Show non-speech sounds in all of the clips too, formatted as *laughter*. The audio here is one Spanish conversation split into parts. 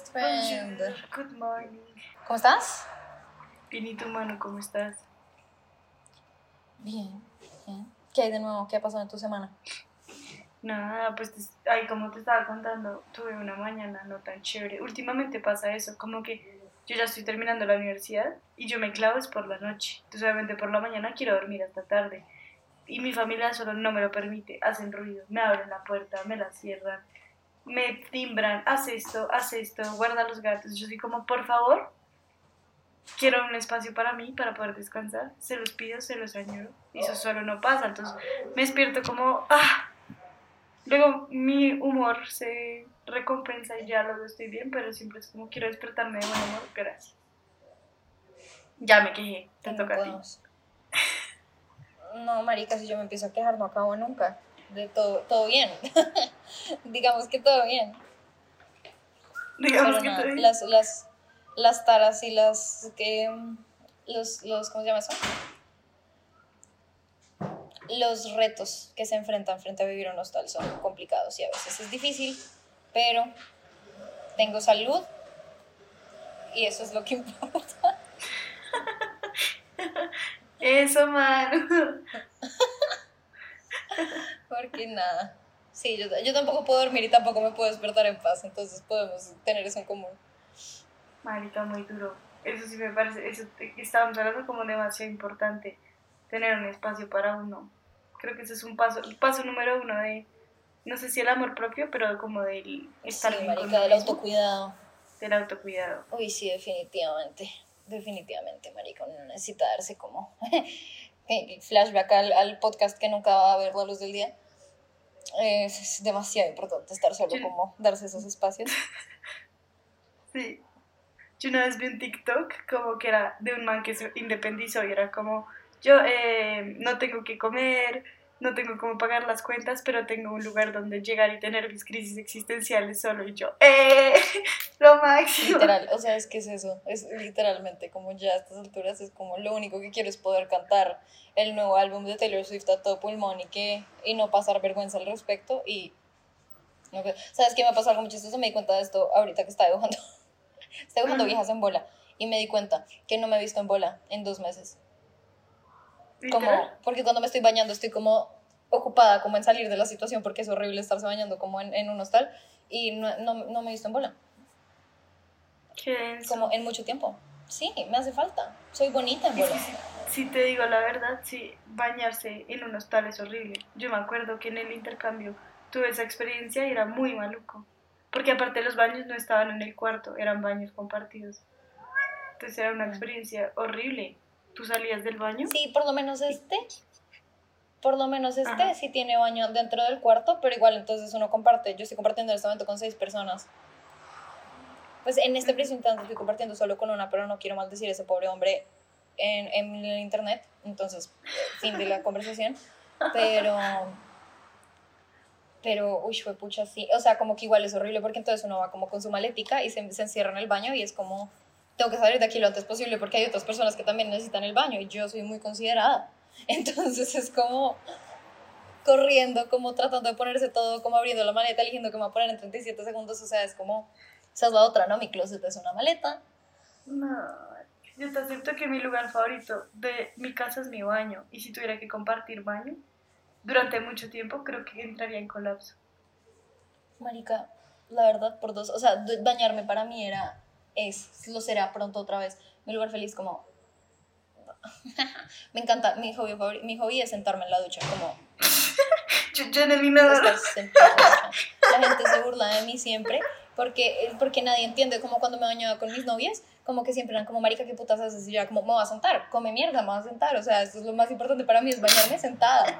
¿Cómo estás, best friend? Bonjour, Good morning. ¿Cómo estás? Bien, ¿y tu mano cómo estás? Bien, bien. ¿Qué hay de nuevo? ¿Qué ha pasado en tu semana? Nada, pues te- ay, como te estaba contando, tuve una mañana no tan chévere. Últimamente pasa eso, como que yo ya estoy terminando la universidad y yo me clavo es por la noche. Entonces obviamente por la mañana quiero dormir hasta tarde. Y mi familia solo no me lo permite, hacen ruido, me abren la puerta, me la cierran, me timbran, haz esto, haz esto, guarda los gatos. Yo soy como, por favor, quiero un espacio para mí, para poder descansar. Se los pido, se los añoro. Y eso solo no pasa. Entonces me despierto como, ah. Luego mi humor se recompensa y ya luego estoy bien, pero siempre es como quiero despertarme de buen humor. Gracias. Ya me quejé, te No toca a ti. *laughs* No, marica, si yo me empiezo a quejar no acabo nunca. De todo, todo bien. *laughs* Digamos que todo bien. Digamos Pero que nada, te- las, las, las taras y las que los, los, ¿cómo se llama eso? Los retos que se enfrentan frente a vivir un hostal son complicados y a veces es difícil, pero tengo salud y eso es lo que *laughs* importa. Eso, man. *laughs* Porque nada. Sí, yo, yo tampoco puedo dormir y tampoco me puedo despertar en paz, entonces podemos tener eso en común. Marica, muy duro. Eso sí me parece, eso estábamos hablando como demasiado importante, tener un espacio para uno. Creo que ese es un paso, el paso número uno de, no sé si el amor propio, pero como del estar Sí, marica, del autocuidado. del autocuidado. Uy, sí, definitivamente. Definitivamente, marica, uno necesita darse como *laughs* flashback al, al podcast que nunca va a ver la luz del día. Es, demasiado importante estar solo, Yo- como darse esos espacios. *laughs* Sí. Yo una vez vi un TikTok como que era de un man que se independizó y era como, yo eh, no tengo que comer, no tengo cómo pagar las cuentas, pero tengo un lugar donde llegar y tener mis crisis existenciales solo y yo, ¡eh! *laughs* Lo máximo. Literal, o sea, es que es eso, es literalmente como ya a estas alturas es como lo único que quiero es poder cantar el nuevo álbum de Taylor Swift a todo pulmón y que y no pasar vergüenza al respecto y no ¿sabes qué me pasó algo muy chistoso? Me di cuenta de esto ahorita que estaba dibujando *laughs* estaba dibujando Ajá. viejas en bola y me di cuenta que no me he visto en bola en dos meses como porque cuando me estoy bañando estoy como ocupada como en salir de la situación porque es horrible estarse bañando como en, en un hostal y no, no, no me he visto en bola Qué como en mucho tiempo. Sí, me hace falta. Soy bonita en bola. sí, Si te digo la verdad, sí, bañarse en un hostal es horrible. Yo me acuerdo que en el intercambio tuve esa experiencia y era muy maluco. Porque aparte los baños no estaban en el cuarto, eran baños compartidos. Entonces era una experiencia horrible. ¿Tú salías del baño? Sí, por lo menos este. Por lo menos este Ajá. sí tiene baño dentro del cuarto, pero igual entonces uno comparte. Yo estoy compartiendo en este momento con seis personas. Pues en este preciso instante estoy compartiendo solo con una, pero no quiero maldecir a ese pobre hombre en, en el internet. Entonces, fin de la *laughs* conversación. Pero. Pero, uy, fue pucha, sí. O sea, como que igual es horrible porque entonces uno va como con su maletica y se, se encierra en el baño y es como, tengo que salir de aquí lo antes posible porque hay otras personas que también necesitan el baño y yo soy muy considerada. *laughs* Entonces es como corriendo, como tratando de ponerse todo, como abriendo la maleta, eligiendo que me va a poner en 37 segundos. O sea, es como, esa es la otra, ¿no? Mi closet es una maleta. No, yo te acepto que mi lugar favorito de mi casa es mi baño. Y si tuviera que compartir baño durante mucho tiempo, creo que entraría en colapso. Marica, la verdad, por dos. O sea, bañarme para mí era, es, lo será pronto otra vez. Mi lugar feliz, como. *laughs* me encanta, mi hobby, favori- mi hobby es sentarme en la ducha, como *laughs* Yo, yo en el inodoro. la. La gente se burla de mí siempre porque, porque nadie entiende, como cuando me bañaba con mis novias, como que siempre eran como, marica, ¿qué putas haces? Y yo como, me voy a sentar, come mierda, me voy a sentar. O sea, esto es lo más importante para mí, es bañarme sentada.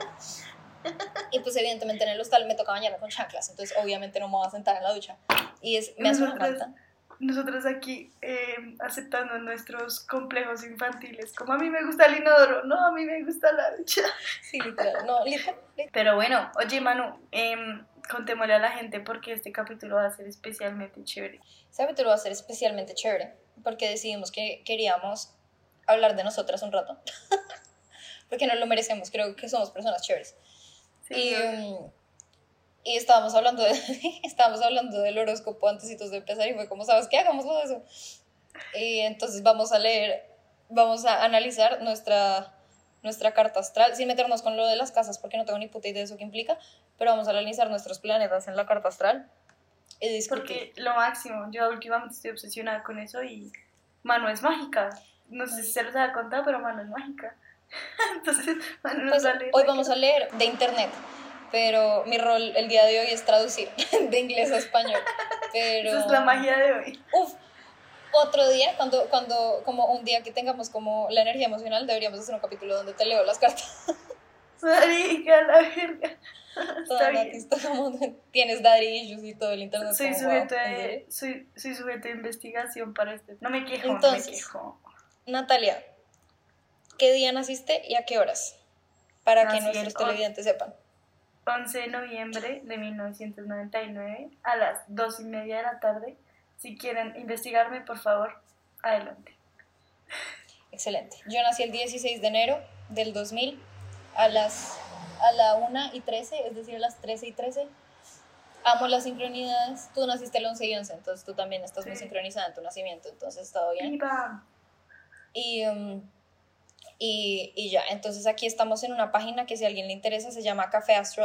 Y pues evidentemente en el hostal me toca bañarme con chanclas, entonces obviamente no me voy a sentar en la ducha. Y es, me hace una falta. Nosotros aquí eh, aceptando nuestros complejos infantiles, como a mí me gusta el inodoro, no, a mí me gusta la ducha. *laughs* Sí, literal, no, literal. Pero bueno, oye Manu, em, contémosle a la gente porque este capítulo va a ser especialmente chévere. Este capítulo va a ser especialmente chévere porque decidimos que queríamos hablar de nosotras un rato. *laughs* porque nos lo merecemos, creo que somos personas chéveres. Sí, Y, mm, y estábamos hablando, de, *laughs* estábamos hablando del horóscopo antes de empezar y fue como, ¿sabes qué? Hagámoslo de eso. Y entonces vamos a leer, vamos a analizar nuestra, nuestra carta astral, sin meternos con lo de las casas, porque no tengo ni puta idea de eso que implica, pero vamos a analizar nuestros planetas en la carta astral y discutir. Porque lo máximo, yo últimamente estoy obsesionada con eso y mano es mágica. No sé si se los ha contado, pero mano es mágica. *laughs* Entonces, mano pues, Hoy vamos a leer de internet pero mi rol el día de hoy es traducir *laughs* de inglés a español. Pero... Esa es la magia de hoy. Uf, otro día, cuando, cuando, como un día que tengamos como la energía emocional, deberíamos hacer un capítulo donde te leo las cartas. *laughs* Marica, la verga. *laughs* Está bien. Como tienes daddy issues y todo el internet. Soy sujeto, de, soy, soy sujeto de investigación para este. No me quejo, Entonces, no me quejo. Natalia, ¿qué día naciste y a qué horas? Para que nuestros televidentes sepan. 11 de noviembre de 1999 a las 2 y media de la tarde. Si quieren investigarme, por favor, adelante. Excelente. Yo nací el 16 de enero del 2000 a las a la 1 y 13, es decir, a las 13 y 13. Amo las sincronidades. Tú naciste el 11 y 11, entonces tú también estás muy sincronizada en tu nacimiento, entonces todo bien. Y um, y, y, ya, entonces aquí estamos en una página que si a alguien le interesa se llama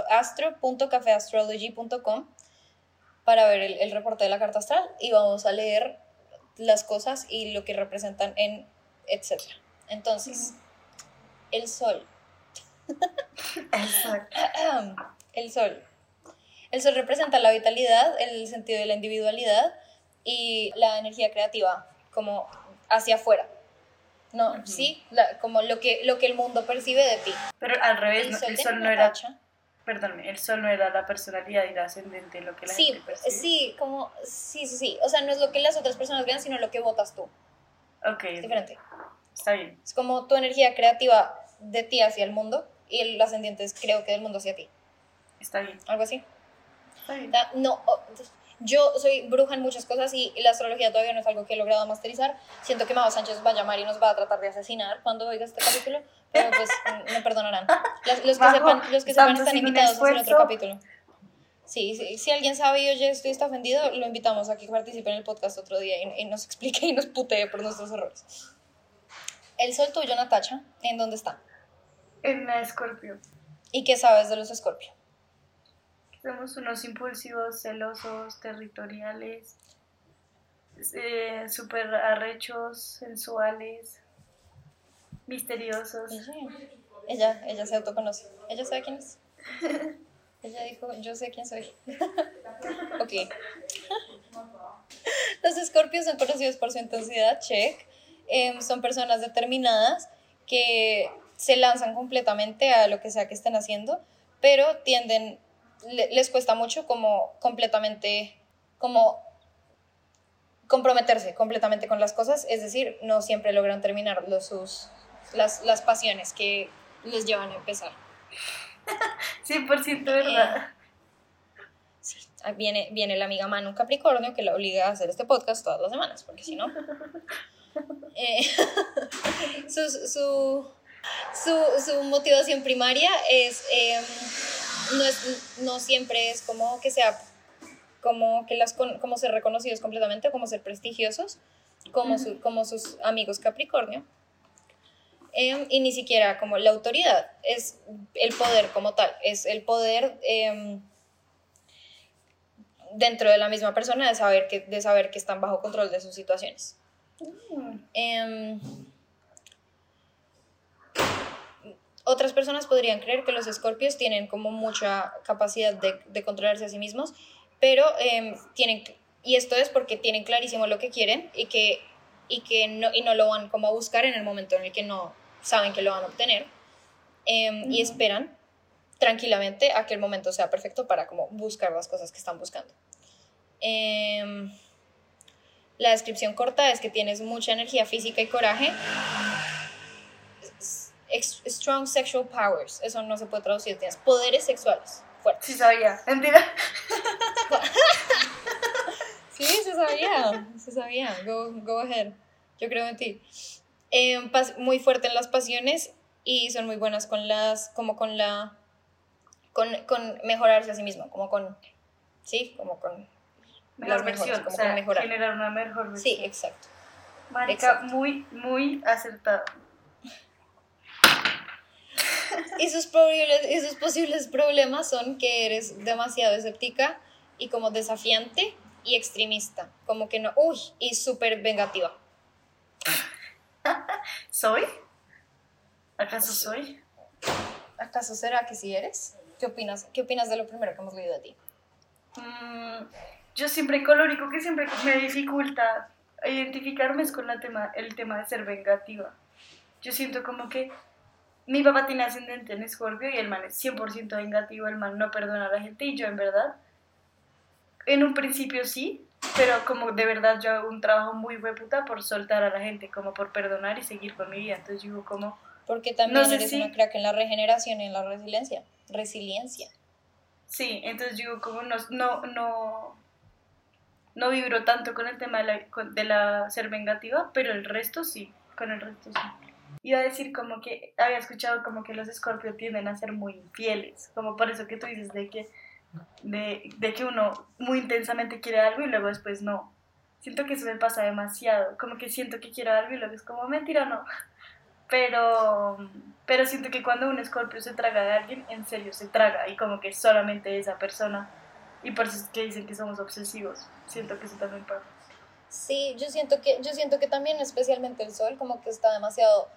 astro.cafeastrology.com para ver el, el, reporte de la carta astral y vamos a leer las cosas y lo que representan en etcétera. Entonces, el sol. *clears throat* el sol. El sol representa la vitalidad, el sentido de la individualidad y la energía creativa como hacia afuera no, sí, como lo que, lo que el mundo percibe de ti. Pero al revés, el sol, no era... Perdón, el sol no era la personalidad y la ascendente, lo que la sí, gente percibe. Sí, como, sí, sí, sí. O sea, no es lo que las otras personas vean, sino lo que votas tú. Ok. Es diferente. Está bien. Es como tu energía creativa de ti hacia el mundo y el ascendiente es creo que del mundo hacia ti. Está bien. Algo así. Está bien. No, yo soy bruja en muchas cosas y la astrología todavía no es algo que he logrado masterizar. Siento que Mao Sánchez va a llamar y nos va a tratar de asesinar cuando oiga este capítulo, pero pues me perdonarán. Los, que sepan, los que sepan están invitados a otro capítulo. Sí, sí, si alguien sabe y oye esto y está ofendido, lo invitamos a que participe en el podcast otro día y, y nos explique y nos putee por nuestros errores. El sol tuyo, Natacha, ¿en dónde está? En la Escorpio. ¿Y qué sabes de los Escorpio? Somos unos impulsivos, celosos, territoriales, eh, súper arrechos, sensuales, misteriosos. Ella, ella se autoconoce. Ella sabe quién es. *laughs* ella dijo, yo sé quién soy. *laughs* ok. *laughs* Los escorpios son conocidos por su intensidad, check. Em, son personas determinadas que se lanzan completamente a lo que sea que estén haciendo, pero tienden les cuesta mucho como completamente, como comprometerse completamente con las cosas, es decir, no siempre logran terminar los, sus, las, las pasiones que les llevan a empezar. *laughs* 100% verdad. sí, viene, viene la amiga Manu Capricornio que la obliga a hacer este podcast todas las semanas, porque si no... *laughs* Eh, *laughs* su, su, su, su, motivación primaria es... Em, no, es, no siempre es como que sea como que las como ser reconocidos completamente, como ser prestigiosos, como, como sus amigos Capricornio. Em, y ni siquiera como la autoridad, es el poder como tal, es el poder em, dentro de la misma persona de saber, que, de saber que están bajo control de sus situaciones. Mm. Em, otras personas podrían creer que los escorpios tienen como mucha capacidad de, de controlarse a sí mismos, pero em, tienen, y esto es porque tienen clarísimo lo que quieren y que, y que no, y no lo van como a buscar en el momento en el que no saben que lo van a obtener, em, y esperan tranquilamente a que el momento sea perfecto para como buscar las cosas que están buscando. Em, la descripción corta es que tienes mucha energía física y coraje strong sexual powers. Eso no se puede traducir. Tienes poderes sexuales fuertes. Sí sabía. Mentira. *laughs* sí, se sabía. Se sabía. Go, go ahead. Yo creo en ti. Eh, muy fuerte en las pasiones y son muy buenas con las, como con la, con, con mejorarse a sí mismo, como con, sí, como con Mejor las mejores, como o sea, con mejorar. generar una mejor versión. Sí, exacto. Marica, exacto. muy, muy acertado. Y sus, posibles, y sus posibles problemas son que eres demasiado escéptica y como desafiante y extremista, como que no, uy, y súper vengativa. *laughs* ¿Soy? ¿Acaso soy? ¿Acaso será que sí eres? ¿Qué opinas? ¿Qué opinas de lo primero que hemos leído de ti? Mm, yo siempre colorico que siempre me dificulta identificarme es con la tema, el tema de ser vengativa. Yo siento como que mi papá tiene ascendente en Escorpio y el man es 100% vengativo, el man no perdona a la gente y yo en verdad, en un principio sí, pero como de verdad yo hago un trabajo muy puta por soltar a la gente, como por perdonar y seguir con mi vida. Entonces yo digo como, Porque también No sé eres si- una crack en la regeneración y en la resiliencia. Resiliencia. Sí, entonces digo, como no, no, no, no vibro tanto con el tema de la, de la ser vengativa, pero el resto sí, con el resto sí. Iba a decir como que había escuchado como que los Scorpio tienden a ser muy infieles, como por eso que tú dices de que, de, de que uno muy intensamente quiere algo y luego después no. Siento que eso me pasa demasiado, como que siento que quiero algo y luego es como mentira, no. *laughs* Pero, pero siento que cuando un escorpio se traga de alguien, en serio se traga y como que solamente esa persona. Y por eso es que dicen que somos obsesivos. Siento que eso también pasa. Sí, yo siento que, yo siento que también especialmente el sol, como que está demasiado.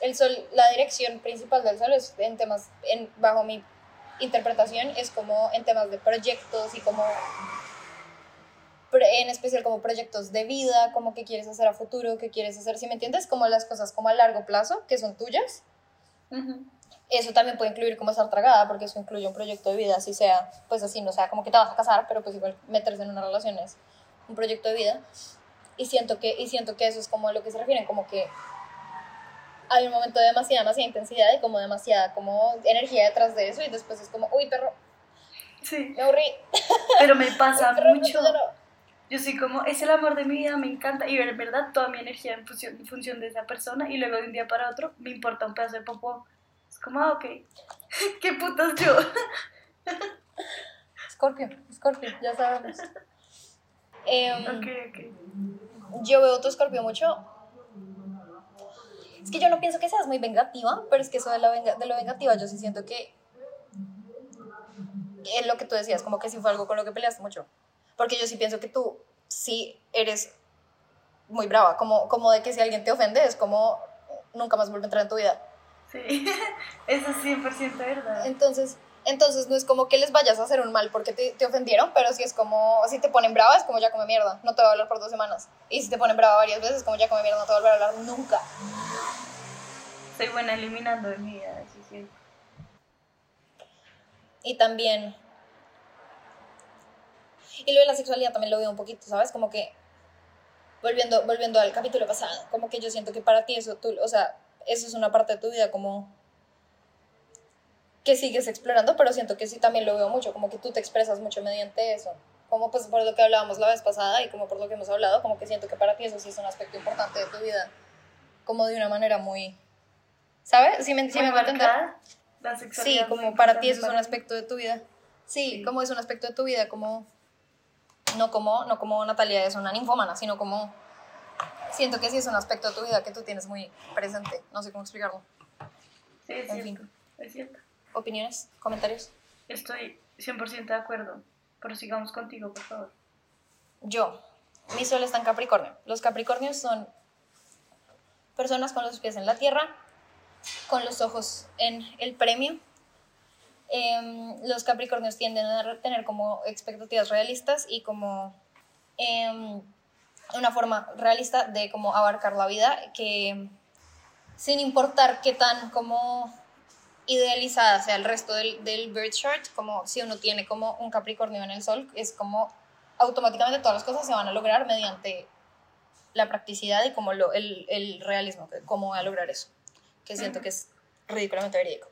El sol, la dirección principal del sol es en temas, en, bajo mi interpretación, es como en temas de proyectos y como en especial como proyectos de vida, como que quieres hacer a futuro, que quieres hacer, si me entiendes, como las cosas como a largo plazo, que son tuyas. Eso también puede incluir como estar tragada, porque eso incluye un proyecto de vida, así sea, pues así, no sea como que te vas a casar, pero pues igual meterse en una relación es un proyecto de vida. Y siento que, y siento que eso es como a lo que se refieren, como que hay un momento de demasiada, demasiada intensidad y como demasiada como energía detrás de eso y después es como, uy, perro, Sí, me aburrí. *laughs* pero me pasa *laughs* perro, mucho. no, no". Yo soy como, es el amor de mi vida, me encanta. Y en verdad toda mi energía en función, en función de esa persona. Y luego de un día para otro me importa un pedazo de popó. Es como, ah, ok. *laughs* ¿Qué putas yo? Scorpio, Scorpio, ya sabemos. Em, ok, ok. Yo veo tu escorpio mucho. Es que yo no pienso que seas muy vengativa, pero es que eso de, la venga- de lo vengativa yo sí siento que es lo que tú decías, como que sí fue algo con lo que peleaste mucho. Porque yo sí pienso que tú sí eres muy brava, como, como de que si alguien te ofende es como nunca más vuelve a entrar en tu vida. Sí, *laughs* eso es 100% verdad. Entonces, entonces no es como que les vayas a hacer un mal porque te, te ofendieron, pero si es como, si te ponen brava es como ya come mierda, no te va a hablar por dos semanas. Y si te ponen brava varias veces, como ya come mierda, no te va a volver a hablar nunca. Soy buena eliminando de mi vida, es cierto. Y también... Y lo de la sexualidad también lo veo un poquito, ¿sabes? Como que, volviendo, volviendo al capítulo pasado, como que yo siento que para ti eso, tú, o sea, eso es una parte de tu vida como que sigues explorando, pero siento que sí también lo veo mucho, como que tú te expresas mucho mediante eso. Como pues por lo que hablábamos la vez pasada y como por lo que hemos hablado, como que siento que para ti eso sí es un aspecto importante de tu vida, como de una manera muy... ¿Sabes? ¿Sí me, sí Muy me hago entender? marcada, la Sí, como para ti eso es un aspecto de tu vida. Sí, Sí. como es un aspecto de tu vida, como no como no como Natalia es una ninfómana, sino como siento que sí es un aspecto de tu vida que tú tienes muy presente. No sé cómo explicarlo. Sí, es en cierto, es cierto. ¿Opiniones? ¿Comentarios? Estoy 100% de acuerdo. Pero sigamos contigo, por favor. Yo, mi sol está en Capricornio. Los Capricornios son personas con los pies en la tierra, con los ojos en el premio. Em, los Capricornios tienden a tener como expectativas realistas y como em, una forma realista de como abarcar la vida que sin importar qué tan como idealizada sea el resto del, del birth chart, como si uno tiene como un Capricornio en el sol, es como automáticamente todas las cosas se van a lograr mediante la practicidad y como lo, el, el realismo, cómo voy a lograr eso, que siento que es ridículamente verídico.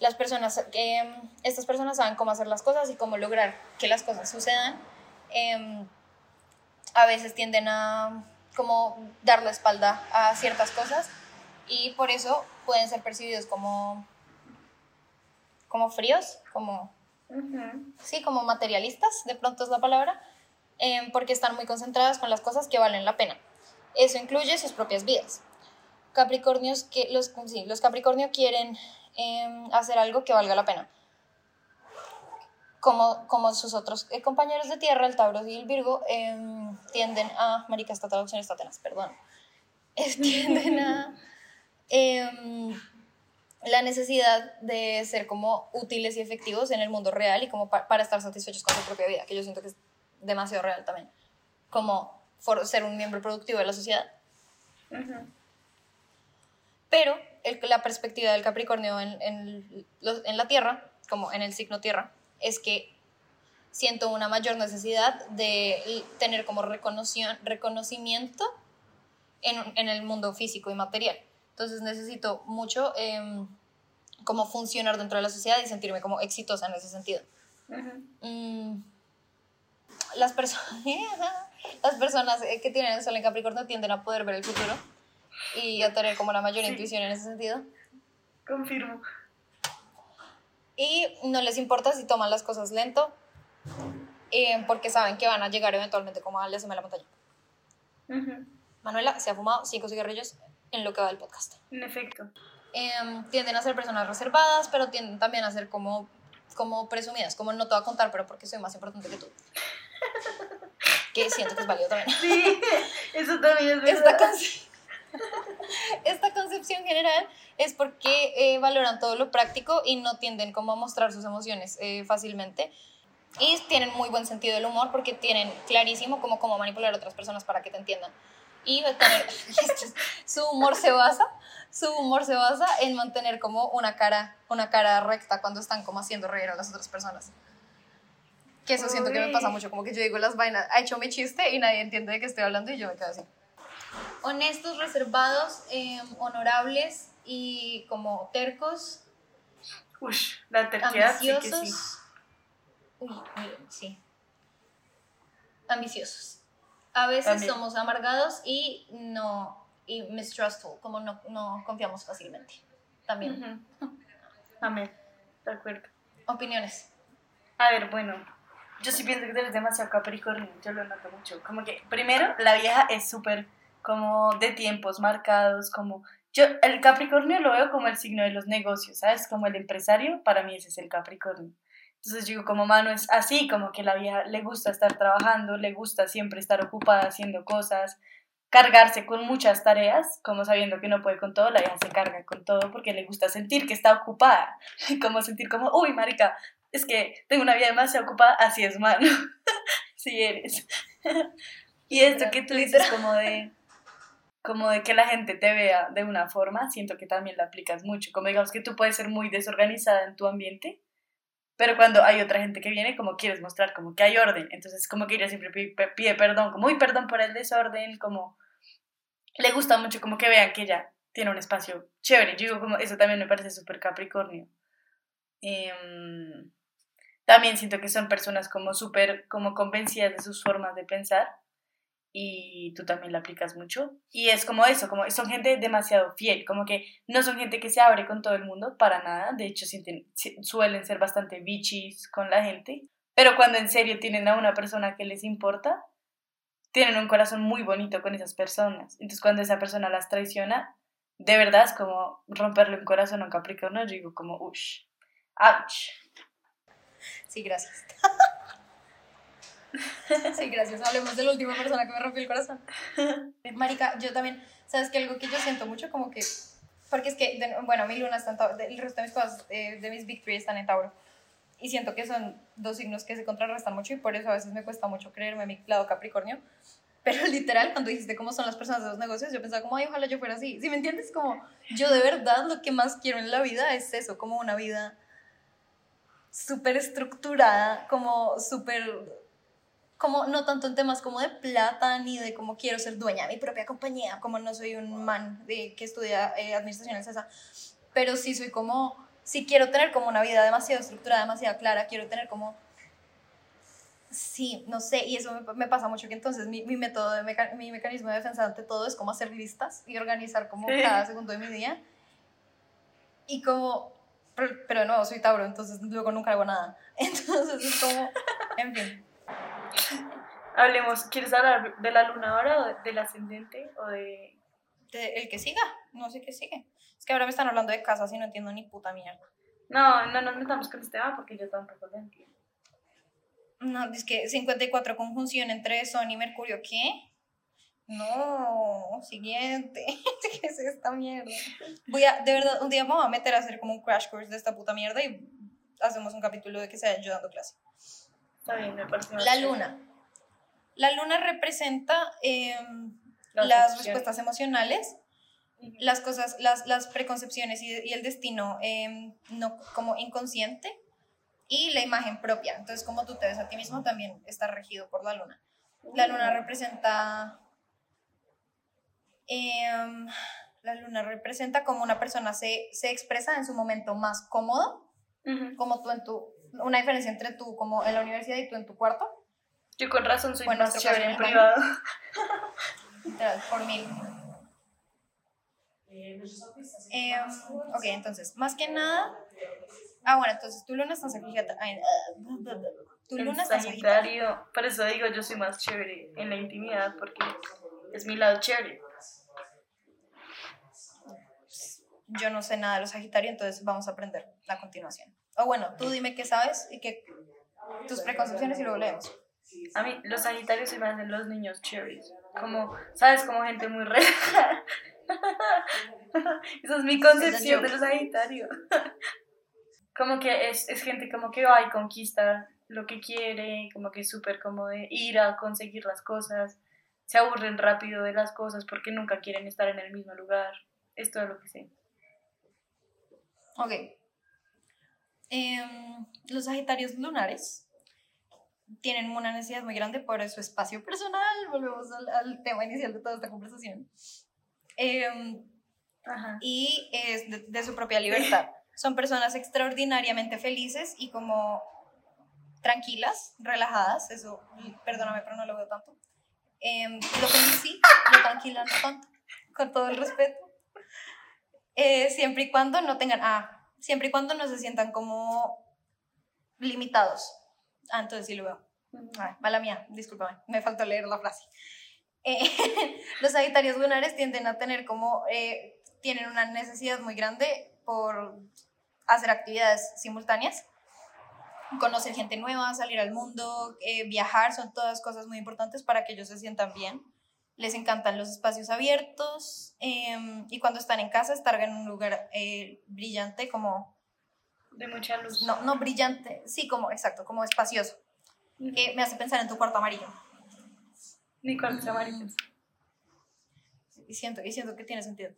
Las personas, que estas personas saben cómo hacer las cosas y cómo lograr que las cosas sucedan. em, a veces tienden a como dar la espalda a ciertas cosas y por eso pueden ser percibidos como como fríos, como, sí, como materialistas, de pronto es la palabra, em, porque están muy concentradas con las cosas que valen la pena. Eso incluye sus propias vidas. Capricornios que los, sí, los Capricornio quieren em, hacer algo que valga la pena. Como, como sus otros eh, compañeros de tierra, el Tauro y el Virgo, em, tienden a. Marica, esta traducción está apenas, perdón. *laughs* tienden a. La necesidad de ser como útiles y efectivos en el mundo real y como para estar satisfechos con su propia vida, que yo siento que es demasiado real también. Como ser un miembro productivo de la sociedad. Pero la perspectiva del Capricornio en, en, en, la Tierra, como en el signo Tierra, es que siento una mayor necesidad de tener como reconocimiento en, en, el mundo físico y material. Entonces necesito mucho eh, como funcionar dentro de la sociedad y sentirme como exitosa en ese sentido. Mm, las, personas *laughs* las personas que tienen el sol en Capricornio tienden a poder ver el futuro y a tener como la mayor intuición en ese sentido. Confirmo. Y no les importa si toman las cosas lento, eh, porque saben que van a llegar eventualmente como a la de la montaña. Manuela se ha fumado cinco cigarrillos en lo que va del podcast. En efecto. Em, tienden a ser personas reservadas, pero tienden también a ser como, como presumidas, como no te voy a contar, pero porque soy más importante que tú. *laughs* que siento que es válido también. Sí, eso también es verdad. Esta, *laughs* esta concepción general es porque eh, valoran todo lo práctico y no tienden como a mostrar sus emociones eh, fácilmente. Y tienen muy buen sentido del humor porque tienen clarísimo cómo, cómo manipular a otras personas para que te entiendan. Y tener, *laughs* su humor se basa, su humor se basa en mantener como una cara, una cara recta cuando están como haciendo reír a las otras personas. Que eso siento que me pasa mucho, como que yo digo las vainas, ha hecho mi chiste y nadie entiende de qué estoy hablando y yo me quedo así honestos, reservados, em, honorables y como tercos. Uy, la terquedad ambiciosos. Sí, sí. Uy, sí. Ambiciosos. A veces somos amargados y no y mistrustful, como no, no confiamos fácilmente. También. Amén. De acuerdo. Opiniones. A ver, bueno, yo sí pienso que eres demasiado capricornio, yo lo noto mucho. Como que, primero, la vieja es súper como de tiempos marcados, como yo el Capricornio lo veo como el signo de los negocios, ¿sabes? Como el empresario, para mí ese es el Capricornio. Entonces digo, como mano es así, como que la vieja le gusta estar trabajando, le gusta siempre estar ocupada haciendo cosas, cargarse con muchas tareas, como sabiendo que no puede con todo, la vieja se carga con todo porque le gusta sentir que está ocupada, *laughs* como sentir como, uy, marica, es que tengo una vida demasiado ocupada, así es, mano, *laughs* sí eres. *laughs* y esto que tú dices como de como de que la gente te vea de una forma, siento que también la aplicas mucho. Como digamos que tú puedes ser muy desorganizada en tu ambiente, pero cuando hay otra gente que viene, como quieres mostrar, como que hay orden. Entonces, como que ella siempre pide, perdón, como, uy, perdón por el desorden, como le gusta mucho como que vean que ella tiene un espacio chévere. Yo digo, como, eso también me parece súper capricornio. Em, también siento que son personas como súper, como convencidas de sus formas de pensar y tú también la aplicas mucho. Y es como eso, como son gente demasiado fiel, como que no son gente que se abre con todo el mundo para nada, de hecho sienten, suelen ser bastante bichis con la gente, pero cuando en serio tienen a una persona que les importa, tienen un corazón muy bonito con esas personas. Entonces cuando esa persona las traiciona, de verdad es como romperle un corazón a un Capricornio, digo como, ush, ouch. Sí, gracias. *laughs* Sí, gracias. Hablemos de la última persona que me rompió el corazón. Marica, yo también, ¿sabes qué? Algo que yo siento mucho como que, porque es que, bueno, mi luna está en Tauro, el resto de mis cosas, eh, de mis victories están en Tauro. Y siento que son dos signos que se contrarrestan mucho y por eso a veces me cuesta mucho creerme mi lado Capricornio. Pero *laughs* literal, cuando dijiste cómo son las personas de los negocios, yo pensaba como, ay, ojalá yo fuera así. Si me entiendes, como yo de verdad lo que más quiero en la vida es eso, como una vida súper estructurada, como súper como no tanto en temas como de plata ni de cómo quiero ser dueña de mi propia compañía, como no soy un man de, que estudia eh, administración en CESA, pero sí soy como, sí quiero tener como una vida demasiado estructurada, demasiado clara, quiero tener como, sí, no sé, y eso me, me pasa mucho que entonces mi, mi método, de mi mecanismo de defensa ante todo es como hacer listas y organizar como cada segundo de mi día y como pero, pero de nuevo soy Tauro, entonces luego nunca hago nada. *laughs* Entonces es como, en fin. Hablemos, ¿quieres hablar de la luna ahora o del ascendente o de...? De- el que siga, no sé qué sigue. Es que ahora me están hablando de casas y no entiendo ni puta mierda. No, no nos metamos con este tema porque yo tampoco lo entiendo. No, es que 54 conjunción entre Sol y Mercurio, ¿qué? No, siguiente. *laughs* ¿Qué es esta mierda? Voy a, de verdad, un día me voy a meter a hacer como un crash course de esta puta mierda y hacemos un capítulo de que sea yo dando clase. Está bien, me parece La luna. La luna representa em, Las respuestas emocionales, Ujú. las cosas, las, las preconcepciones y, y el destino em, no, como inconsciente y la imagen propia. Entonces, como tú te ves a ti mismo, también está regido por la luna. La luna representa. em, la luna representa como una persona se, se expresa en su momento más cómodo, Ujú. como tú en tu. Una diferencia entre tú como en la universidad y tú en tu cuarto. Yo con razón soy Bueno, más chévere en privado. *laughs* Literal, por mil. Em, ok, entonces, más que nada. Ah, bueno, entonces tu luna está en Sagitario. Tu luna está en Sagitario. Por eso digo, yo soy más chévere en la intimidad porque es mi lado chévere. Yo no sé nada de los Sagitario, entonces vamos a aprender a continuación. O bueno, tú dime qué sabes y qué tus preconcepciones y luego leemos. A mí, los Sagitarios se me hacen los niños chéveres. Como, ¿sabes? Como gente muy relajada. *laughs* Esa es mi concepción de los Sagitarios. *laughs* Como que es, es gente como que va y conquista lo que quiere, como que es súper como de ir a conseguir las cosas. Se aburren rápido de las cosas porque nunca quieren estar en el mismo lugar. Es todo lo que sé. Ok. Em, los Sagitarios lunares tienen una necesidad muy grande por su espacio personal. Volvemos al, al tema inicial de toda esta conversación. Em, Ajá. y es de, de su propia libertad. *laughs* Son personas extraordinariamente felices y como tranquilas, relajadas, eso, perdóname, pero no lo veo tanto. Em, lo feliz lo tranquila no tanto, con todo el respeto. Eh, siempre y cuando no tengan, ah, siempre y cuando no se sientan como limitados. Ah, entonces sí lo veo. Ay, mala mía, discúlpame, me faltó leer la frase. Eh, *laughs* los sagitarios lunares tienden a tener como, eh, tienen una necesidad muy grande por hacer actividades simultáneas, conocer gente nueva, salir al mundo, eh, viajar, son todas cosas muy importantes para que ellos se sientan bien. Les encantan los espacios abiertos eh, y cuando están en casa estar en un lugar eh, brillante como, De mucha luz. no, no brillante, sí, como, exacto, como espacioso, que me hace pensar en tu cuarto amarillo. Ni cuando se amarillos. y siento, y siento que tiene sentido.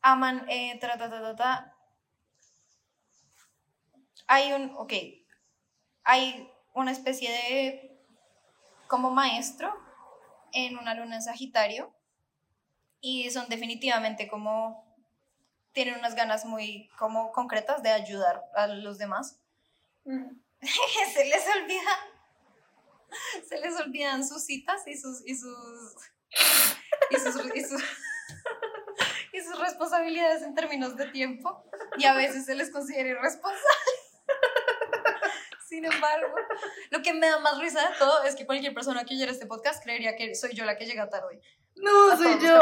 Aman, eh, ta, ta, ta, ta, ta. Hay un, ok, hay una especie de, como maestro en una luna en Sagitario y son definitivamente como, tienen unas ganas muy como concretas de ayudar a los demás. Ujú. *laughs* se les olvida, se les olvidan sus citas y sus, y sus, y sus, y sus, *laughs* y sus responsabilidades en términos de tiempo y a veces se les considera irresponsable. Sin embargo, *laughs* lo que me da más risa de todo es que cualquier persona que oyera este podcast creería que soy yo la que llega tarde. No, *laughs* soy yo.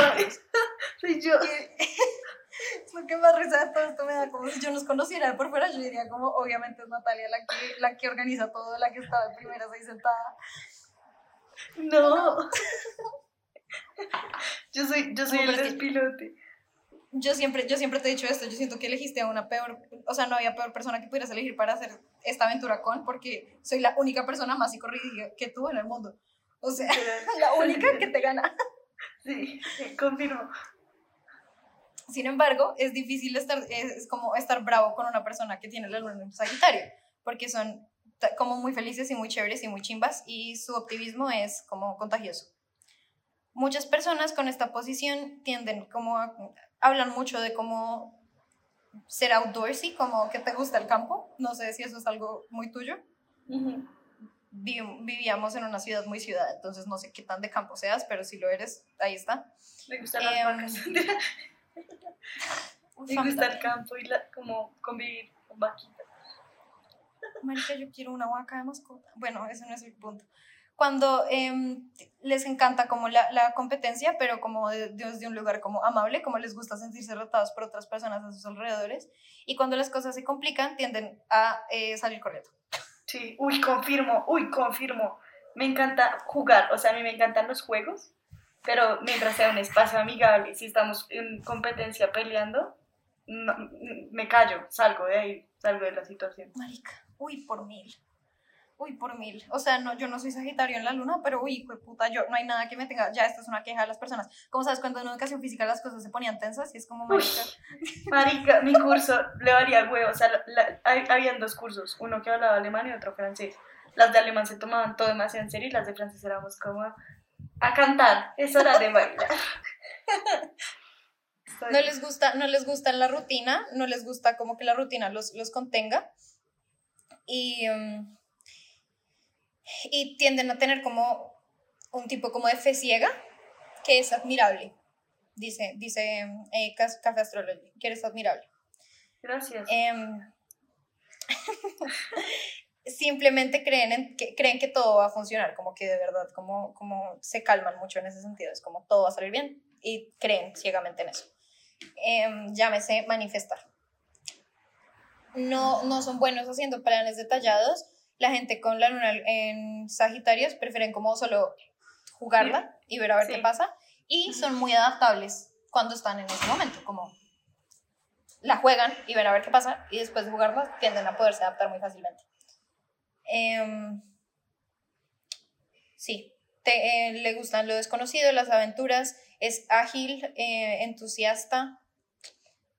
Soy yo. *laughs* Lo que más risa de todo esto me da como si yo nos conociera de por fuera, yo diría como obviamente es Natalia la que, la que organiza todo, la que está de primeras ahí sentada. No. Yo soy, yo soy el que- despilote. Yo siempre, yo siempre te he dicho esto, yo siento que elegiste a una peor, o sea, no había peor persona que pudieras elegir para hacer esta aventura con, porque soy la única persona más psicorrígida que tú en el mundo. O sea, *laughs* la única que te gana. Sí, sí, confirmo. Sin embargo, es difícil estar, es, como estar bravo con una persona que tiene la luna en Sagitario, porque son como muy felices y muy chéveres y muy chimbas y su optimismo es como contagioso. Muchas personas con esta posición tienden como a, hablan mucho de cómo ser outdoorsy, como que te gusta el campo. No sé si eso es algo muy tuyo. Vivíamos en una ciudad muy ciudad, entonces no sé qué tan de campo seas, pero si lo eres, ahí está. Me gustan las Em, vacas. *laughs* Me gusta el campo y la, como convivir vaquita. Marica, yo quiero una vaca de mascota. Bueno, ese no es el punto. Cuando em, les encanta como la, la competencia, pero como de- desde un lugar como amable, como les gusta sentirse rotados por otras personas a sus alrededores, y cuando las cosas se complican, tienden a eh, salir corriendo. Sí, uy, confirmo, uy, confirmo. Me encanta jugar, o sea, a mí me encantan los juegos, pero mientras sea un espacio amigable, si estamos en competencia peleando, no- me callo, salgo de ahí, salgo de la situación. Marica, uy, por mil. Uy, por mil. O sea, no, yo no soy Sagitario en la luna, pero uy, hijo de puta, yo no hay nada que me tenga. Ya, esta es una queja de las personas. Como sabes, cuando en educación física las cosas se ponían tensas y es como, Uy. marica. *laughs* Marica, mi curso le valía el huevo, o sea, la- la- hay- habían dos cursos, uno que hablaba alemán y otro francés. Las de alemán se tomaban todo demasiado en serio y las de francés éramos como a, cantar, es hora de bailar. *laughs* No les gusta, no les gusta la rutina, no les gusta como que la rutina los, los contenga. Y, mm, y tienden a tener como un tipo como de fe ciega, que es admirable. Dice, dice eh, Café Astrology, que eres admirable. Gracias. Em, *laughs* simplemente creen, en, que, creen que todo va a funcionar, como que de verdad, como, como se calman mucho en ese sentido, es como todo va a salir bien y creen ciegamente en eso. Em, llámese manifestar. No, no son buenos haciendo planes detallados. La gente con la luna en Sagitarios prefieren como solo jugarla y ver a ver Sí. qué pasa. Y son muy adaptables cuando están en ese momento, como la juegan y ven a ver qué pasa y después de jugarla tienden a poderse adaptar muy fácilmente. Em, sí, te- eh, le gustan lo desconocido, las aventuras, es ágil, eh, entusiasta,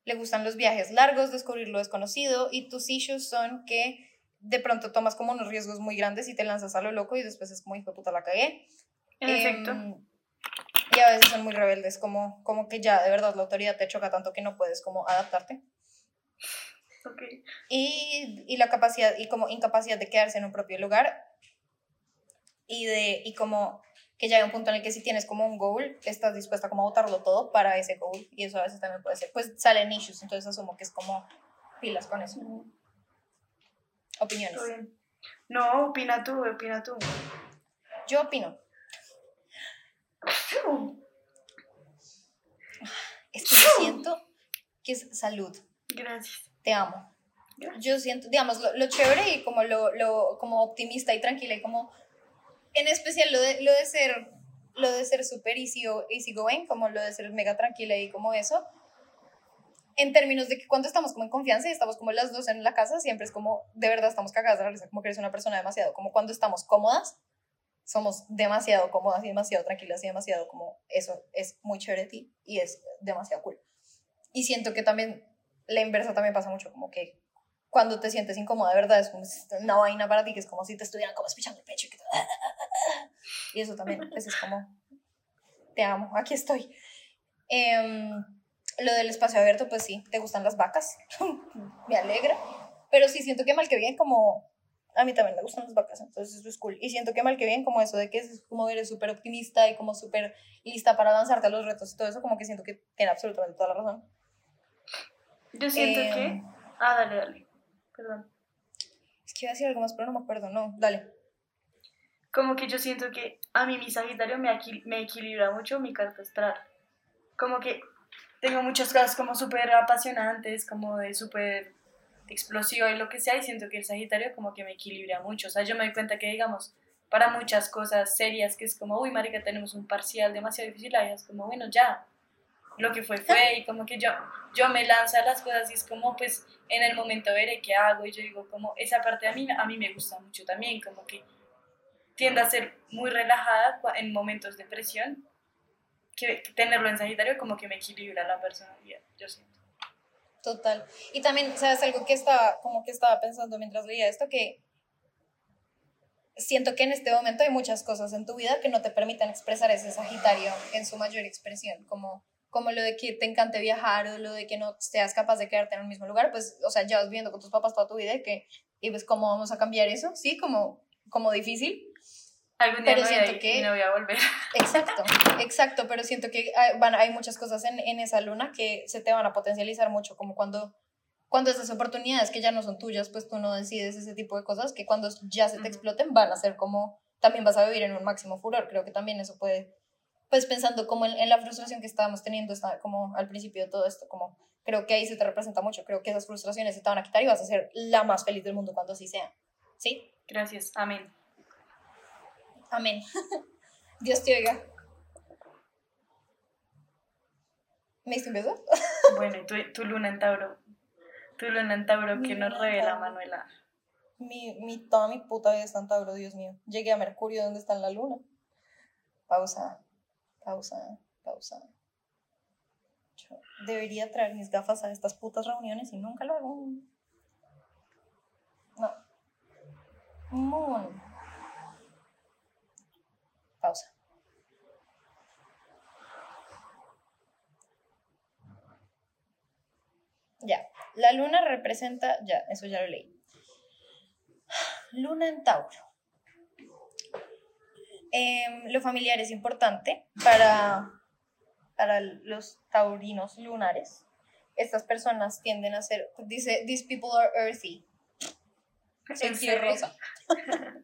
le gustan los viajes largos, descubrir lo desconocido y tus issues son que de pronto tomas como unos riesgos muy grandes y te lanzas a lo loco y después es como hijo de puta la cagué. En efecto. Em, y a veces son muy rebeldes, como, como que ya de verdad la autoridad te choca tanto que no puedes como adaptarte. Ok. Y, y la capacidad, y como incapacidad de quedarse en un propio lugar. Y de, y como que ya hay un punto en el que si tienes como un goal, estás dispuesta como a botarlo todo para ese goal. Y eso a veces también puede ser, pues salen issues, entonces asumo que es como pilas con eso. Opiniones. No, opina tú, opina tú. Yo opino, es que yo siento que es salud. Gracias. te amo. Gracias. Yo siento, digamos, lo, lo chévere y como lo, lo como optimista y tranquila y como, en especial lo de, lo de ser, lo de ser súper easy, o- easy going, como lo de ser mega tranquila y como eso, en términos de que cuando estamos como en confianza y estamos como las dos en la casa, siempre es como, de verdad estamos cagadas de la risa, como que eres una persona demasiado, como cuando estamos cómodas, somos demasiado cómodas y demasiado tranquilas y demasiado como, eso es muy chévere de ti y es demasiado cool. Y siento que también la inversa también pasa mucho, como que cuando te sientes incómoda, de verdad, es como una vaina para ti, que es como si te estuvieran como espichando el pecho. Y, que te- *laughs* y eso también, pues es como, te amo, aquí estoy. Em, lo del espacio abierto, pues sí, te gustan las vacas, *laughs* me alegra, pero sí siento que mal que bien, como, a mí también me gustan las vacas, entonces eso es cool. Y siento que mal que bien, como eso de que es como eres súper optimista y como súper lista para lanzarte a los retos y todo eso, como que siento que tiene absolutamente toda la razón. Yo siento Em, que. Ah, dale, dale. Perdón. Es que iba a decir algo más, pero no me acuerdo, no, dale. Como que yo siento que a mí mi Sagitario me, me equilibra mucho mi carta astral. Como que tengo muchas cosas como súper apasionantes, como de súper explosivo y lo que sea, y siento que el Sagitario como que me equilibra mucho. O sea, yo me doy cuenta que, digamos, para muchas cosas serias, que es como, uy, marica, tenemos un parcial demasiado difícil, ahí es como, bueno, ya, lo que fue fue, y como que yo, yo me lanzo a las cosas y es como, pues, en el momento veré qué hago, y yo digo, como, esa parte a mí, a mí me gusta mucho también, como que tiende a ser muy relajada en momentos de presión, que tenerlo en Sagitario como que me equilibra la personalidad, yo siento. Total. Y también, ¿sabes algo que estaba, como que estaba pensando mientras leía esto? Que siento que en este momento hay muchas cosas en tu vida que no te permiten expresar ese Sagitario en su mayor expresión, como, como lo de que te encante viajar o lo de que no seas capaz de quedarte en el mismo lugar, pues, o sea, ya vas viviendo con tus papás toda tu vida y que, y pues, ¿cómo vamos a cambiar eso? Sí, como, como difícil. Algún día Pero me voy a siento ir que- y no voy a volver. Exacto, exacto, pero siento que hay, van, hay muchas cosas en, en esa luna que se te van a potencializar mucho, como cuando, cuando esas oportunidades que ya no son tuyas, pues tú no decides ese tipo de cosas, que cuando ya se te exploten van a ser como, también vas a vivir en un máximo furor. Creo que también eso puede, pues pensando como en, la frustración que estábamos teniendo está, como al principio de todo esto, como creo que ahí se te representa mucho, creo que esas frustraciones se te van a quitar y vas a ser la más feliz del mundo cuando así sea. ¿Sí? Gracias, amén. Amén. *laughs* Dios te oiga. ¿Me beso? *laughs* bueno, y tu, tu luna en Tauro. Tu luna en Tauro que nos revela Manuela. Mi, mi, toda mi puta vida está en Tauro, Dios mío. Llegué a Mercurio, ¿dónde está la luna? Pausa, pausa, pausa. Yo debería traer mis gafas a estas putas reuniones y nunca lo hago. No. Moon. Pausa. Ya, la luna representa, ya, eso ya lo leí. Luna en Tauro. Em, lo familiar es importante para, para los taurinos lunares. Estas personas tienden a ser, dice, these people are earthy. Soy tierrosa. *laughs*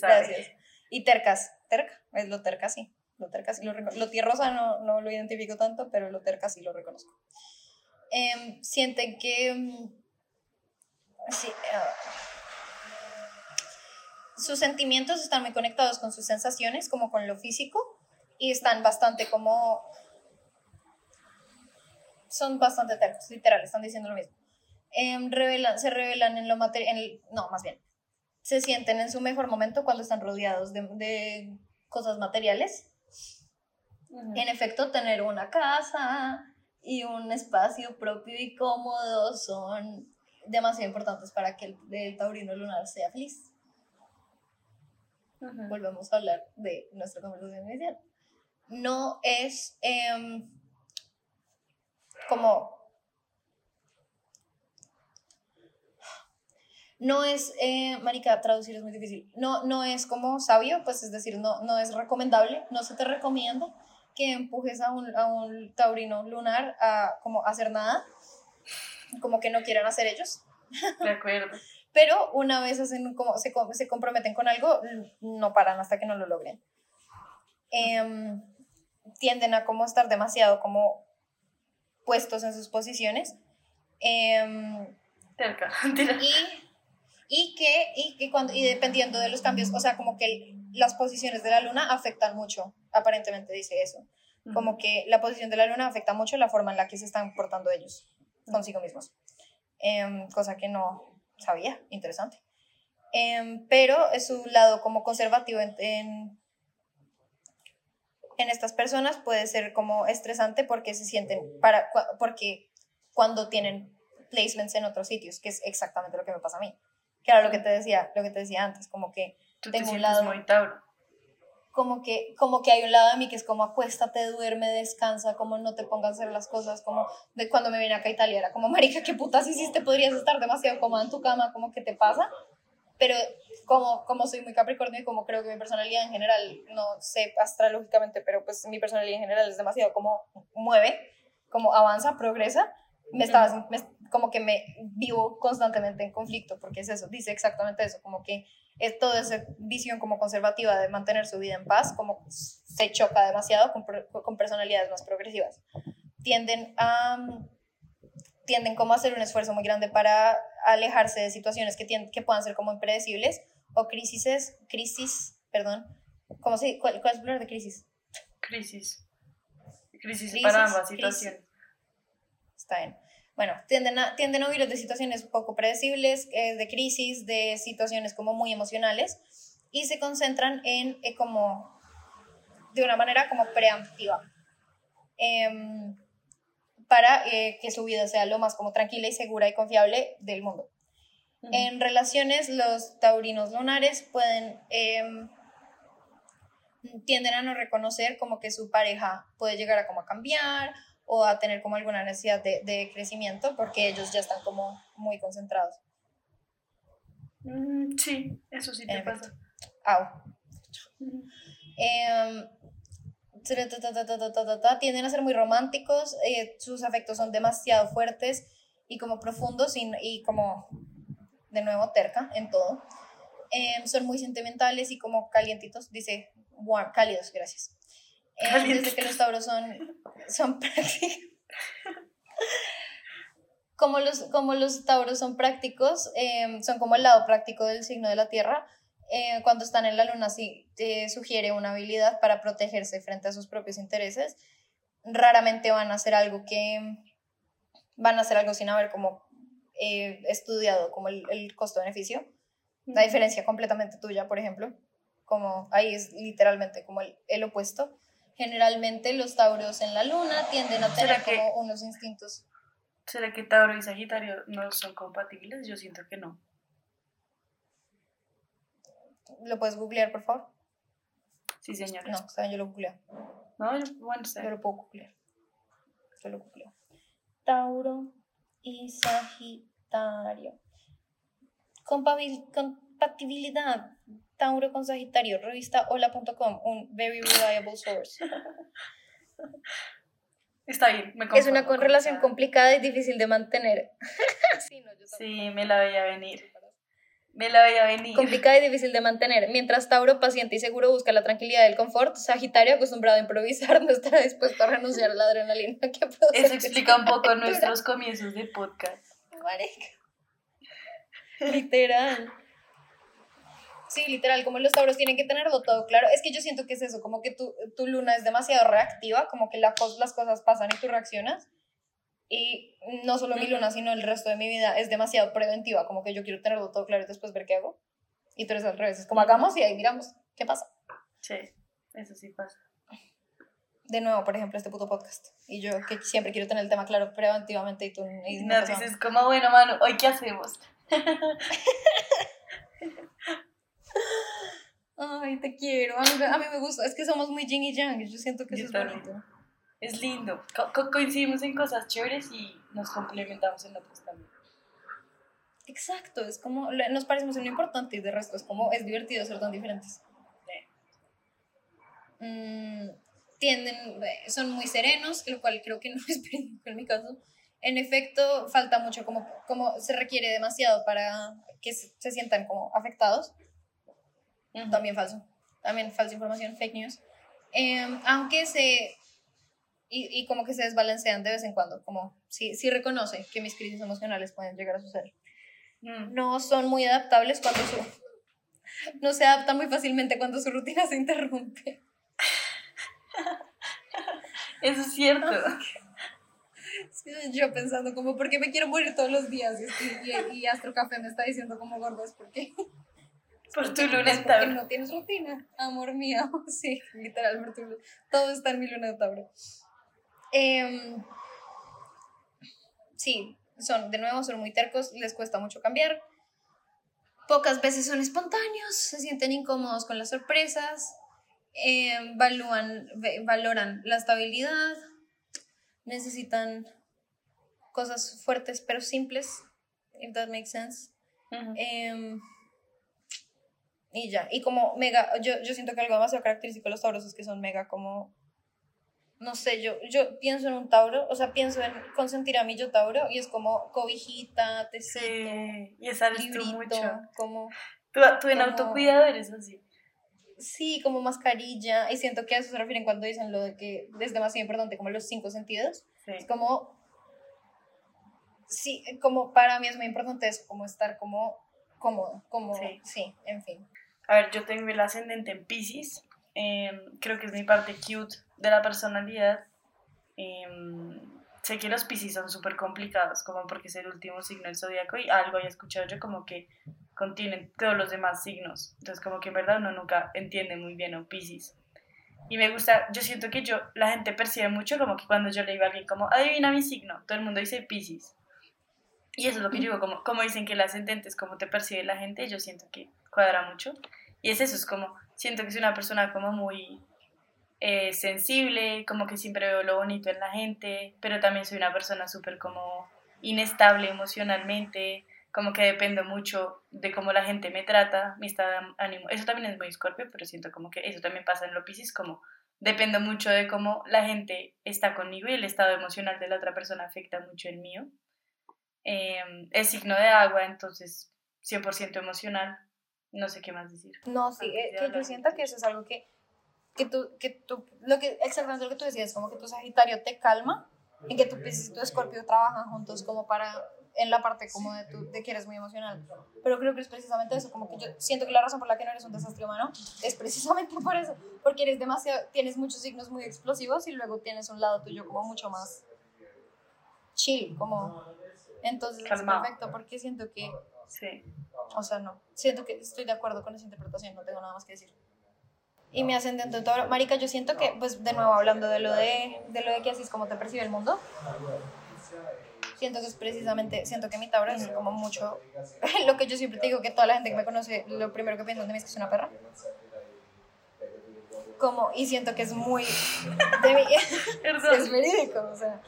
Gracias. Y tercas, terca, es lo terca sí. Lo terca sí lo, lo tierrosa no, no lo identifico tanto, pero lo terca sí lo reconozco. Em, sienten que mm, ah, sus sentimientos están muy conectados con sus sensaciones, como con lo físico, y están bastante como... Son bastante tercos, literal, están diciendo lo mismo. Em, se revelan en lo material, no, más bien, se sienten en su mejor momento cuando están rodeados de, cosas materiales. En efecto, tener una casa, y un espacio propio y cómodo son demasiado importantes para que el, taurino lunar sea feliz. Volvemos a hablar de nuestra conversación inicial. No es em, como... No es, eh, marica, traducir es muy difícil. No, no es como sabio, pues es decir, no, no es recomendable, no se te recomienda que empujes a un, a un taurino lunar a como hacer nada, como que no quieran hacer ellos. De acuerdo. Pero una vez hacen como, se, se comprometen con algo, no paran hasta que no lo logren. Em, tienden a como estar demasiado como puestos en sus posiciones. Eh, *laughs* y y que, y que cuando, y dependiendo de los cambios, o sea, como que las posiciones de la luna afectan mucho, aparentemente dice eso, como que la posición de la luna afecta mucho la forma en la que se están portando ellos consigo mismos, em, cosa que no sabía, interesante. Em, pero es su lado como conservativo en, en, en, estas personas puede ser como estresante porque se sienten, para, porque cuando tienen placements en otros sitios, que es exactamente lo que me pasa a mí que era lo que te decía, lo que te decía antes, como que tengo un lado muy Tauro. Como que, como que hay un lado de mí que es como acuéstate, duerme, descansa, como no te pongas a hacer las cosas, como de cuando me vine acá a Italia era como, marica, qué putas hiciste, podrías estar demasiado cómoda en tu cama, como que te pasa, pero como, como soy muy capricornio y como creo que mi personalidad en general, no sé astrológicamente, pero pues mi personalidad en general es demasiado como mueve, como avanza, progresa, me estaba, como que me vivo constantemente en conflicto, porque es eso, dice exactamente eso, como que es toda esa visión como conservativa de mantener su vida en paz, como se choca demasiado con, con personalidades más progresivas. Tienden a tienden como a hacer un esfuerzo muy grande para alejarse de situaciones que, tienen, que puedan ser como impredecibles o crisis, crisis, perdón, ¿cómo se, cuál, cuál es el plural de crisis? Crisis. Crisis, para ambas situaciones. Está bien bueno, tienden a, tienden a huir de situaciones poco predecibles, eh, de crisis, de situaciones como muy emocionales y se concentran en eh, como, de una manera como preemptiva, em, para eh, que su vida sea lo más como tranquila y segura y confiable del mundo. En relaciones, los taurinos lunares pueden em, tienden a no reconocer como que su pareja puede llegar a como a cambiar o a tener como alguna necesidad de, de crecimiento porque ellos ya están como muy concentrados. Mm, sí, eso sí te pasa. tienden a ser muy románticos, eh, sus afectos son demasiado fuertes y como profundos y, y como, de nuevo, terca en todo. Em, son muy sentimentales y como calientitos, dice warm, cálidos, gracias. Em, desde que los tauros son, son *laughs* prácticos. como los, como los tauros son prácticos, em, son como el lado práctico del signo de la tierra, eh, cuando están en la luna sí te sugiere una habilidad para protegerse frente a sus propios intereses. Raramente van a hacer algo que van a hacer algo sin haber como eh, estudiado como el, el costo-beneficio. La diferencia completamente tuya, por ejemplo, como ahí es literalmente como el, el opuesto. Generalmente los tauros en la luna tienden a tener como unos instintos. ¿Será que Tauro y Sagitario no son compatibles? Yo siento que no. ¿Lo puedes googlear, por favor? Sí, señora. No, está bien, yo lo googleo. No, bueno, está Yo lo puedo googlear. Yo lo googleo. Tauro y Sagitario. Compabil- compatibilidad. Tauro con Sagitario. Revista hola.com. Un very reliable source. *laughs* Está bien, me Es una con con relación esa- complicada y difícil de mantener. *laughs* sí, no, yo Sí, me la veía venir. Me la veía venir. complicada y difícil de mantener. Mientras Tauro, paciente y seguro, busca la tranquilidad y el confort, Sagitario, acostumbrado a improvisar, *laughs* no estará dispuesto a renunciar a la adrenalina que produce Eso explica un poco nuestros comienzos de podcast. Marica. Literal. Sí, literal, como los tauros tienen que tenerlo todo claro. Es que yo siento que es eso, como que tu, tu luna es demasiado reactiva, como que la las cosas pasan y tú reaccionas. Y no solo mi luna, sino el resto de mi vida es demasiado preventiva, como que yo quiero tenerlo todo claro y después ver qué hago. Y tú eres al revés, es como hagamos y ahí miramos qué pasa. Sí, eso sí pasa. De nuevo, por ejemplo, este puto podcast. Y yo que siempre quiero tener el tema claro preventivamente y tú... Y no dices como, bueno, mano, ¿hoy qué hacemos? *laughs* *laughs* Ay, te quiero. A mí, a mí me gusta. Es que somos muy yin y yang. Yo siento que Yo eso es bonito. Es lindo. Co- co- coincidimos en cosas chéveres y nos complementamos en otras también. Exacto. Es como. Nos parecemos en lo importante y de resto es como. Es divertido ser tan diferentes. Mm, tienden. eh, Son muy serenos, lo cual creo que no *laughs* es verídico en mi caso. En efecto, falta mucho, como, como se requiere demasiado para que se, se sientan como afectados. También falso. También falsa información, fake news. Em, aunque se. Y, y como que se desbalancean de vez en cuando. Como sí, sí reconoce que mis crisis emocionales pueden llegar a suceder. Mm. No son muy adaptables cuando su. No se adaptan muy fácilmente cuando su rutina se interrumpe. Eso es cierto. *laughs* Sí, Yo pensando como, ¿por qué me quiero morir todos los días? Y, y, y Astro Café me está diciendo como gordo, es porque, Por tu luna en porque Tauro. no tienes rutina, amor mío. *laughs* Sí, literal, por tu- todo está en mi luna de Tauro. Em, sí, son, de nuevo, son muy tercos, les cuesta mucho cambiar. Pocas veces son espontáneos, se sienten incómodos con las sorpresas, em, valúan, valoran la estabilidad, necesitan cosas fuertes pero simples, if that makes sense. Ujú. Em, y ya, y como mega, yo, yo siento que algo demasiado característico de los tauros es que son mega como, no sé, yo, yo pienso en un tauro, o sea, pienso en consentir a mi yo tauro y es como cobijita, tecito, Sí, y esa librito, mucho. como, Tú, tú en como- autocuidado eres así. sí, como mascarilla, y siento que a eso se refieren cuando dicen lo de que es demasiado importante, como los cinco sentidos, Sí. es como, sí, como para mí es muy importante eso, como estar como cómodo, como, Sí. sí, en fin. A ver, yo tengo el ascendente en Pisces. em, creo que es mi parte cute de la personalidad. Em, sé que los Pisces son súper complicados, como porque es el último signo del zodiaco y algo había escuchado yo como que contienen todos los demás signos. Entonces, como que en verdad uno nunca entiende muy bien a un Pisces. Y me gusta, yo siento que yo, la gente percibe mucho como que cuando yo le digo a alguien como, adivina mi signo, todo el mundo dice Pisces. Y eso es lo que yo digo, como, como dicen que el ascendente es como te percibe la gente, yo siento que cuadra mucho. Y es eso, es como, siento que soy una persona como muy eh, sensible, como que siempre veo lo bonito en la gente, pero también soy una persona súper como inestable emocionalmente, como que dependo mucho de cómo la gente me trata, mi estado de ánimo. Eso también es muy escorpio, pero siento como que eso también pasa en lo Piscis, como dependo mucho de cómo la gente está conmigo y el estado emocional de la otra persona afecta mucho el mío. Em, es signo de agua, entonces 100% emocional. No sé qué más decir. No, sí, eh, que yo siento que eso es algo que, que tú, que tú, lo que, exactamente lo que tú decías, como que tu Sagitario te calma, en que tu Piscis y tu Escorpio trabajan juntos como para, en la parte como de, tu, de que eres muy emocional. Pero creo que es precisamente eso, como que yo siento que la razón por la que no eres un desastre humano *laughs* es precisamente por eso, porque eres demasiado, tienes muchos signos muy explosivos y luego tienes un lado tuyo como mucho más chill, como... Entonces Calmado. es perfecto porque siento que Sí. o sea, no. Siento que estoy de acuerdo con esa interpretación, no tengo nada más que decir. Y mi ascendente en Tauro, marica, yo siento que, pues, de nuevo, hablando de lo de, de lo de que así es como te percibe el mundo, siento que es precisamente, siento que mi Tauro es como mucho, *laughs* lo que yo siempre te digo, que toda la gente que me conoce, lo primero que piensan de mí es que soy una perra. Como, y siento que es muy de mi, *laughs* Perdón. es verídico, o sea,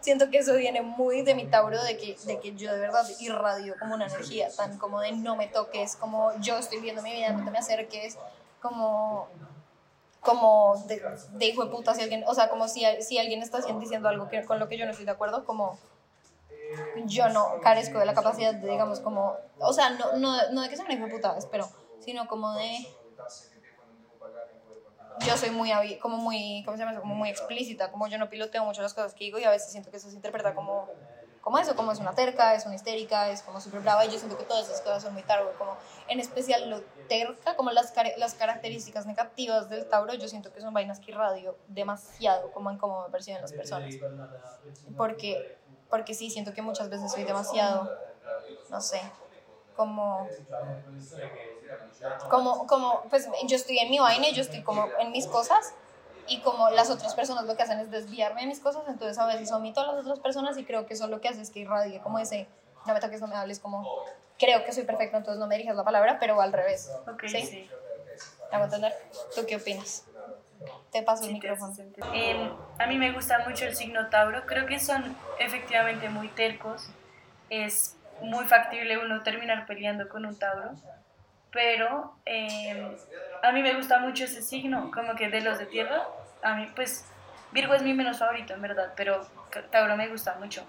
siento que eso viene muy de mi Tauro, de que, de que yo de verdad irradio como una energía, tan como de no me toques, como yo estoy viendo mi vida, no te me acerques, como, como de, de hijo de puta, si alguien, o sea, como si, si alguien está diciendo algo que, con lo que yo no estoy de acuerdo, como yo no carezco de la capacidad de, digamos, como, o sea, no, no, no de que sea una hijo de puta, espero, sino como de yo soy muy, como muy, ¿cómo se llama? Como muy explícita, como yo no piloteo mucho las cosas que digo y a veces siento que eso se interpreta como, como eso, como es una terca, es una histérica, es como súper brava y yo siento que todas esas cosas son muy Tauro, como en especial lo terca, como las, las características negativas del Tauro, yo siento que son vainas que irradio demasiado como en cómo me perciben las personas. Porque, porque sí, siento que muchas veces soy demasiado, no sé, como como, como, pues yo estoy en mi vaina, y yo estoy como en mis cosas y como las otras personas lo que hacen es desviarme de mis cosas, entonces a veces omito a las otras personas y creo que eso lo que hace es que irradie como ese, no me toques, no me hables, como creo que soy perfecto, entonces no me dirijas la palabra, pero al revés. Ok, ¿Sí? sí. ¿Me hago entender? ¿Tú qué opinas? Te paso el Sí, te micrófono. Em, a mí me gusta mucho el signo Tauro. Creo que son efectivamente muy tercos. Es muy factible uno terminar peleando con un Tauro. Pero em, a mí me gusta mucho ese signo, como que de los de tierra. A mí, pues, Virgo es mi menos favorito, en verdad, pero Tauro me gusta mucho.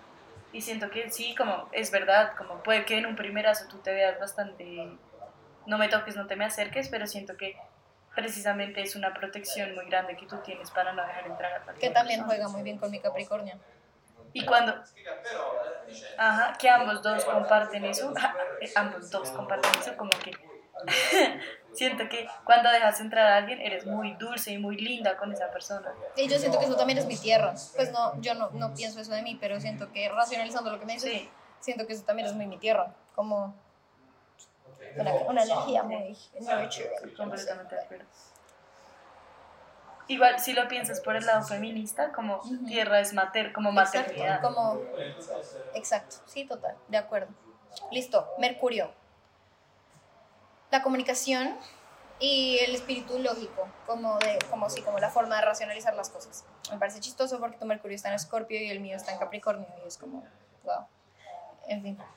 Y siento que sí, como es verdad, como puede que en un primerazo tú te veas bastante. No me toques, no te me acerques, pero siento que precisamente es una protección muy grande que tú tienes para no dejar entrar a Que también persona. juega muy bien con mi Capricornio. Y cuando... Ajá, que ambos dos comparten eso, eh, *laughs* ambos dos comparten eso, como que *laughs* siento que cuando dejas entrar a alguien eres muy dulce y muy linda con esa persona. Y yo siento que eso también es mi tierra. Pues no, yo no, no pienso eso de mí, pero siento que racionalizando lo que me dices, Sí. siento que eso también es muy mi tierra. Como una, una energía muy sé. Completamente de acuerdo. Igual, si lo piensas por el lado feminista, como Ujú. tierra es mater, como Exacto, maternidad. como, exacto, sí, total, de acuerdo. Listo, Mercurio. La comunicación y el espíritu lógico, como de, como sí, como la forma de racionalizar las cosas. Me parece chistoso porque tu Mercurio está en Escorpio y el mío está en Capricornio y es como, wow. En fin. *laughs*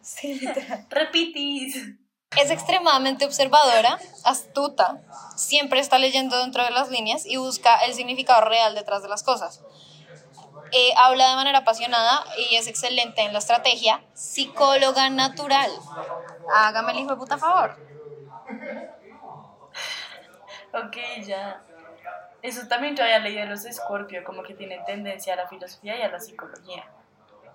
Sí. Repitis. Es extremadamente observadora, astuta, siempre está leyendo dentro de las líneas y busca el significado real detrás de las cosas. Eh, habla de manera apasionada y es excelente en la estrategia. Psicóloga natural. Hágame el hijo de puta favor. *laughs* Ok, ya. Eso también yo había leído de los Scorpio, como que tienen tendencia a la filosofía y a la psicología.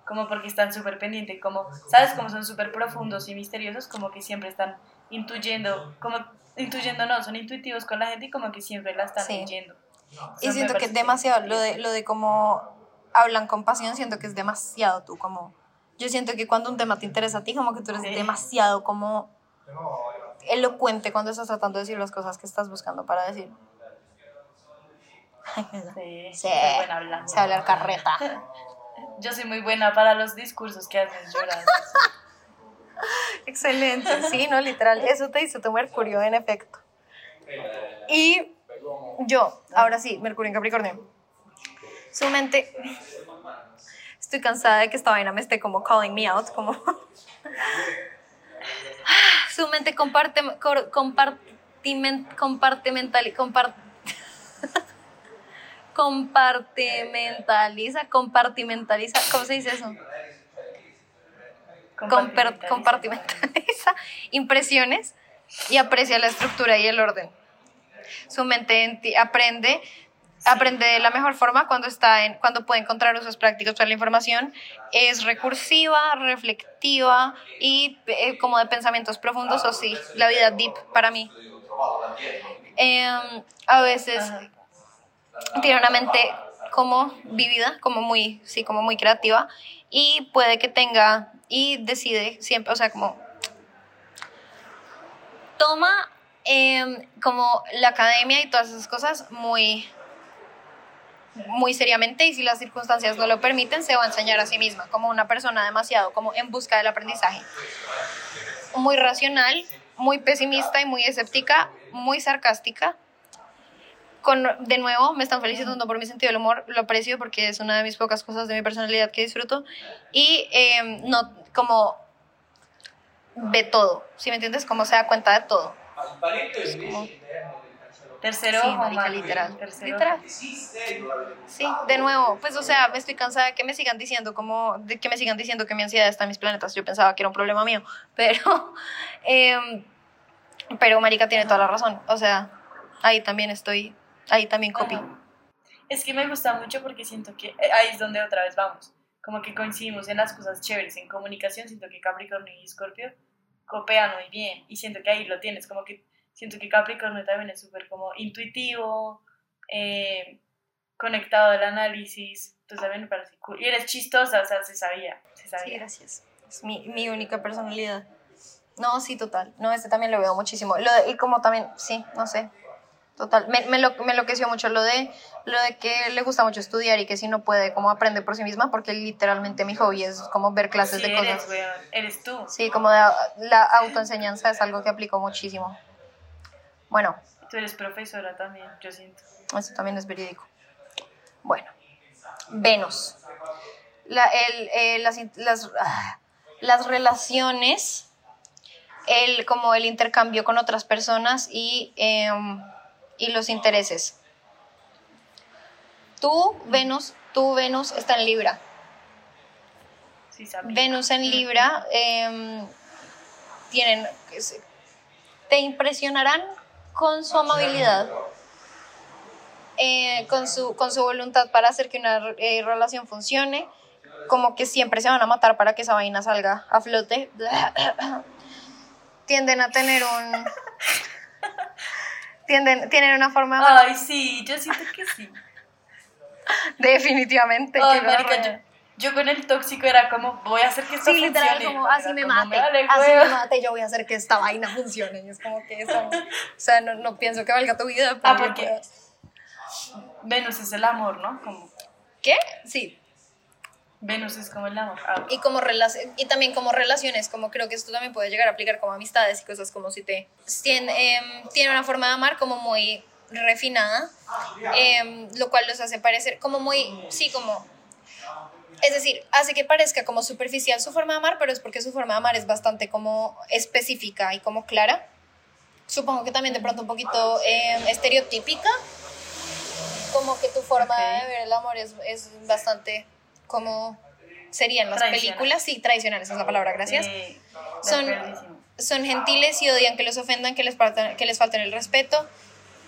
Como porque están súper pendientes, como, ¿sabes? Como son súper profundos y misteriosos, como que siempre están intuyendo, como, intuyendo no, son intuitivos con la gente y como que siempre la están Sí. leyendo. Y siento que parece demasiado, lo de, lo de cómo hablan con pasión, siento que es demasiado tú, como... Yo siento que cuando un tema te interesa a ti, como que tú eres demasiado como elocuente cuando estás tratando de decir las cosas que estás buscando para decir. Sí, Sí, soy buena hablando. sé hablar carreta. *laughs* Yo soy muy buena para los discursos que hacen llorar. *laughs* Excelente, sí, no, literal, eso te hizo tu Mercurio, en efecto. Y yo, ahora sí, Mercurio en Capricornio. Su mente, estoy cansada de que esta vaina me esté como calling me out, como... *sighs* Su mente comparte, cor- compartimen, compartimental, compart, *laughs* compartimentaliza, compartimentaliza, ¿cómo se dice eso? compartimenta compartimentaliza *laughs* impresiones y aprecia la estructura y el orden. Su mente aprende aprende de la mejor forma cuando está en cuando puede encontrar usos prácticos para la información es recursiva reflectiva y eh, como de pensamientos profundos o sí la vida deep para mí. Em, a veces tiene una mente como vivida como muy sí como muy creativa y puede que tenga y decide siempre o sea como toma em, como la academia y todas esas cosas muy muy seriamente y si las circunstancias no lo permiten, se va a enseñar a sí misma como una persona demasiado como en busca del aprendizaje. Muy racional, muy pesimista y muy escéptica, muy sarcástica. Con, de nuevo, me están felicitando por mi sentido del humor, lo aprecio porque es una de mis pocas cosas de mi personalidad que disfruto. Y em, no, como ve todo, ¿sí me entiendes? Como se da cuenta de todo. Tercero sí, literal. literal. Sí, de nuevo, pues o sea, me estoy cansada de que me sigan diciendo como, de que me sigan diciendo que mi ansiedad está en mis planetas. Yo pensaba que era un problema mío, *laughs* pero, eh, pero Marica tiene toda la razón. O sea, ahí también estoy, ahí también copy. Es que me gusta mucho porque siento que eh, ahí es donde otra vez vamos. Como que coincidimos en las cosas chéveres, en comunicación, siento que Capricornio y Escorpio copean muy bien y siento que ahí lo tienes, como que siento que Capricornio también es súper como intuitivo, eh, conectado al análisis, entonces también me parece cool. Y eres chistosa, o sea, se sabía, se sabía. Sí, gracias. Es mi, mi única personalidad. No, sí, total. No, este también lo veo muchísimo. Lo y como también, sí, no sé. Total. Me, me, lo, me enloqueció mucho lo de, lo de que le gusta mucho estudiar y que si no puede, como aprende por sí misma, porque literalmente mi hobby es como ver clases de eres, cosas. Weón. Eres tú. Sí, como de, la autoenseñanza es algo que aplico muchísimo. Bueno. Tú eres profesora también, yo siento. Eso también es verídico. Bueno, Venus. La, el, eh, las, las, ah, las, relaciones, el, como el intercambio con otras personas y, em, y los intereses. Tú, Venus, tú, Venus, está en Libra. Sí. Venus en Libra eh, tienen, te impresionarán con su amabilidad, eh, con, su, con su voluntad para hacer que una eh, relación funcione, como que siempre se van a matar para que esa vaina salga a flote, *coughs* tienden a tener un... Tienden, tienen una forma... Ay, sí, yo siento que sí. *laughs* Definitivamente. Yo con el tóxico era como, voy a hacer que esto sí, literal, como así me mate, así me mate, yo voy a hacer que esta vaina funcione. Y es como que eso, o sea, no, no pienso que valga tu vida. Ah, porque Venus es el amor, ¿no? Como... ¿Qué? Sí. Venus es como el amor. Ah. Y, como y también como relaciones, como creo que esto también puede llegar a aplicar como amistades y cosas como si te... Tiene, em, tiene una forma de amar como muy refinada, eh, lo cual los hace parecer como muy, sí, como es decir, hace que parezca como superficial su forma de amar, pero es porque su forma de amar es bastante como específica y como clara. Supongo que también de pronto un poquito em, estereotípica, como que tu forma de ver el amor es, es bastante como serían las películas, sí, tradicionales es la palabra, gracias. son, son gentiles y odian que los ofendan, que les, falten, que les falten el respeto.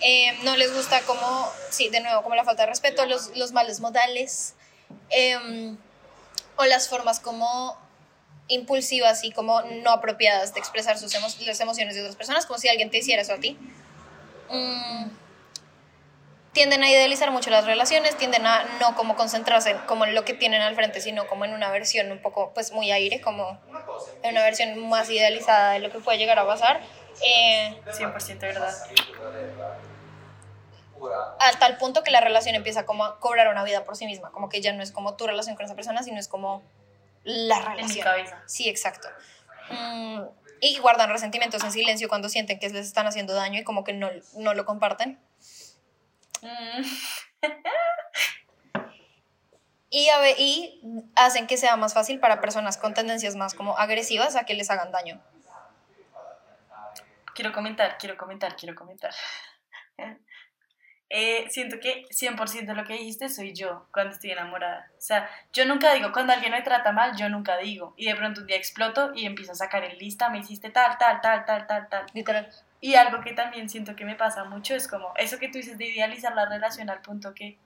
Em, no les gusta como, sí, de nuevo, como la falta de respeto, los, los malos modales. Em, o las formas como impulsivas y como no apropiadas de expresar sus las emociones de otras personas, como si alguien te hiciera eso a ti. Mm, tienden a idealizar mucho las relaciones, tienden a no como concentrarse como en lo que tienen al frente, sino como en una versión un poco, pues muy aire, como en una versión más idealizada de lo que puede llegar a pasar. Eh, 100% verdad a tal punto que la relación empieza como a cobrar una vida por sí misma, como que ya no es como tu relación con esa persona, sino es como la relación. Sí, exacto. Mm, y guardan resentimientos en silencio cuando sienten que les están haciendo daño y como que no, no lo comparten. Mm. y, a y hacen que sea más fácil para personas con tendencias más como agresivas a que les hagan daño. Quiero comentar, quiero comentar, quiero comentar. Eh, siento que 100% lo que dijiste soy yo cuando estoy enamorada. O sea, yo nunca digo, cuando alguien me trata mal, yo nunca digo. Y de pronto un día exploto y empiezo a sacar en lista, me hiciste tal, tal, tal, tal, tal, tal. Literal. Y algo que también siento que me pasa mucho es como eso que tú dices de idealizar la relación al punto que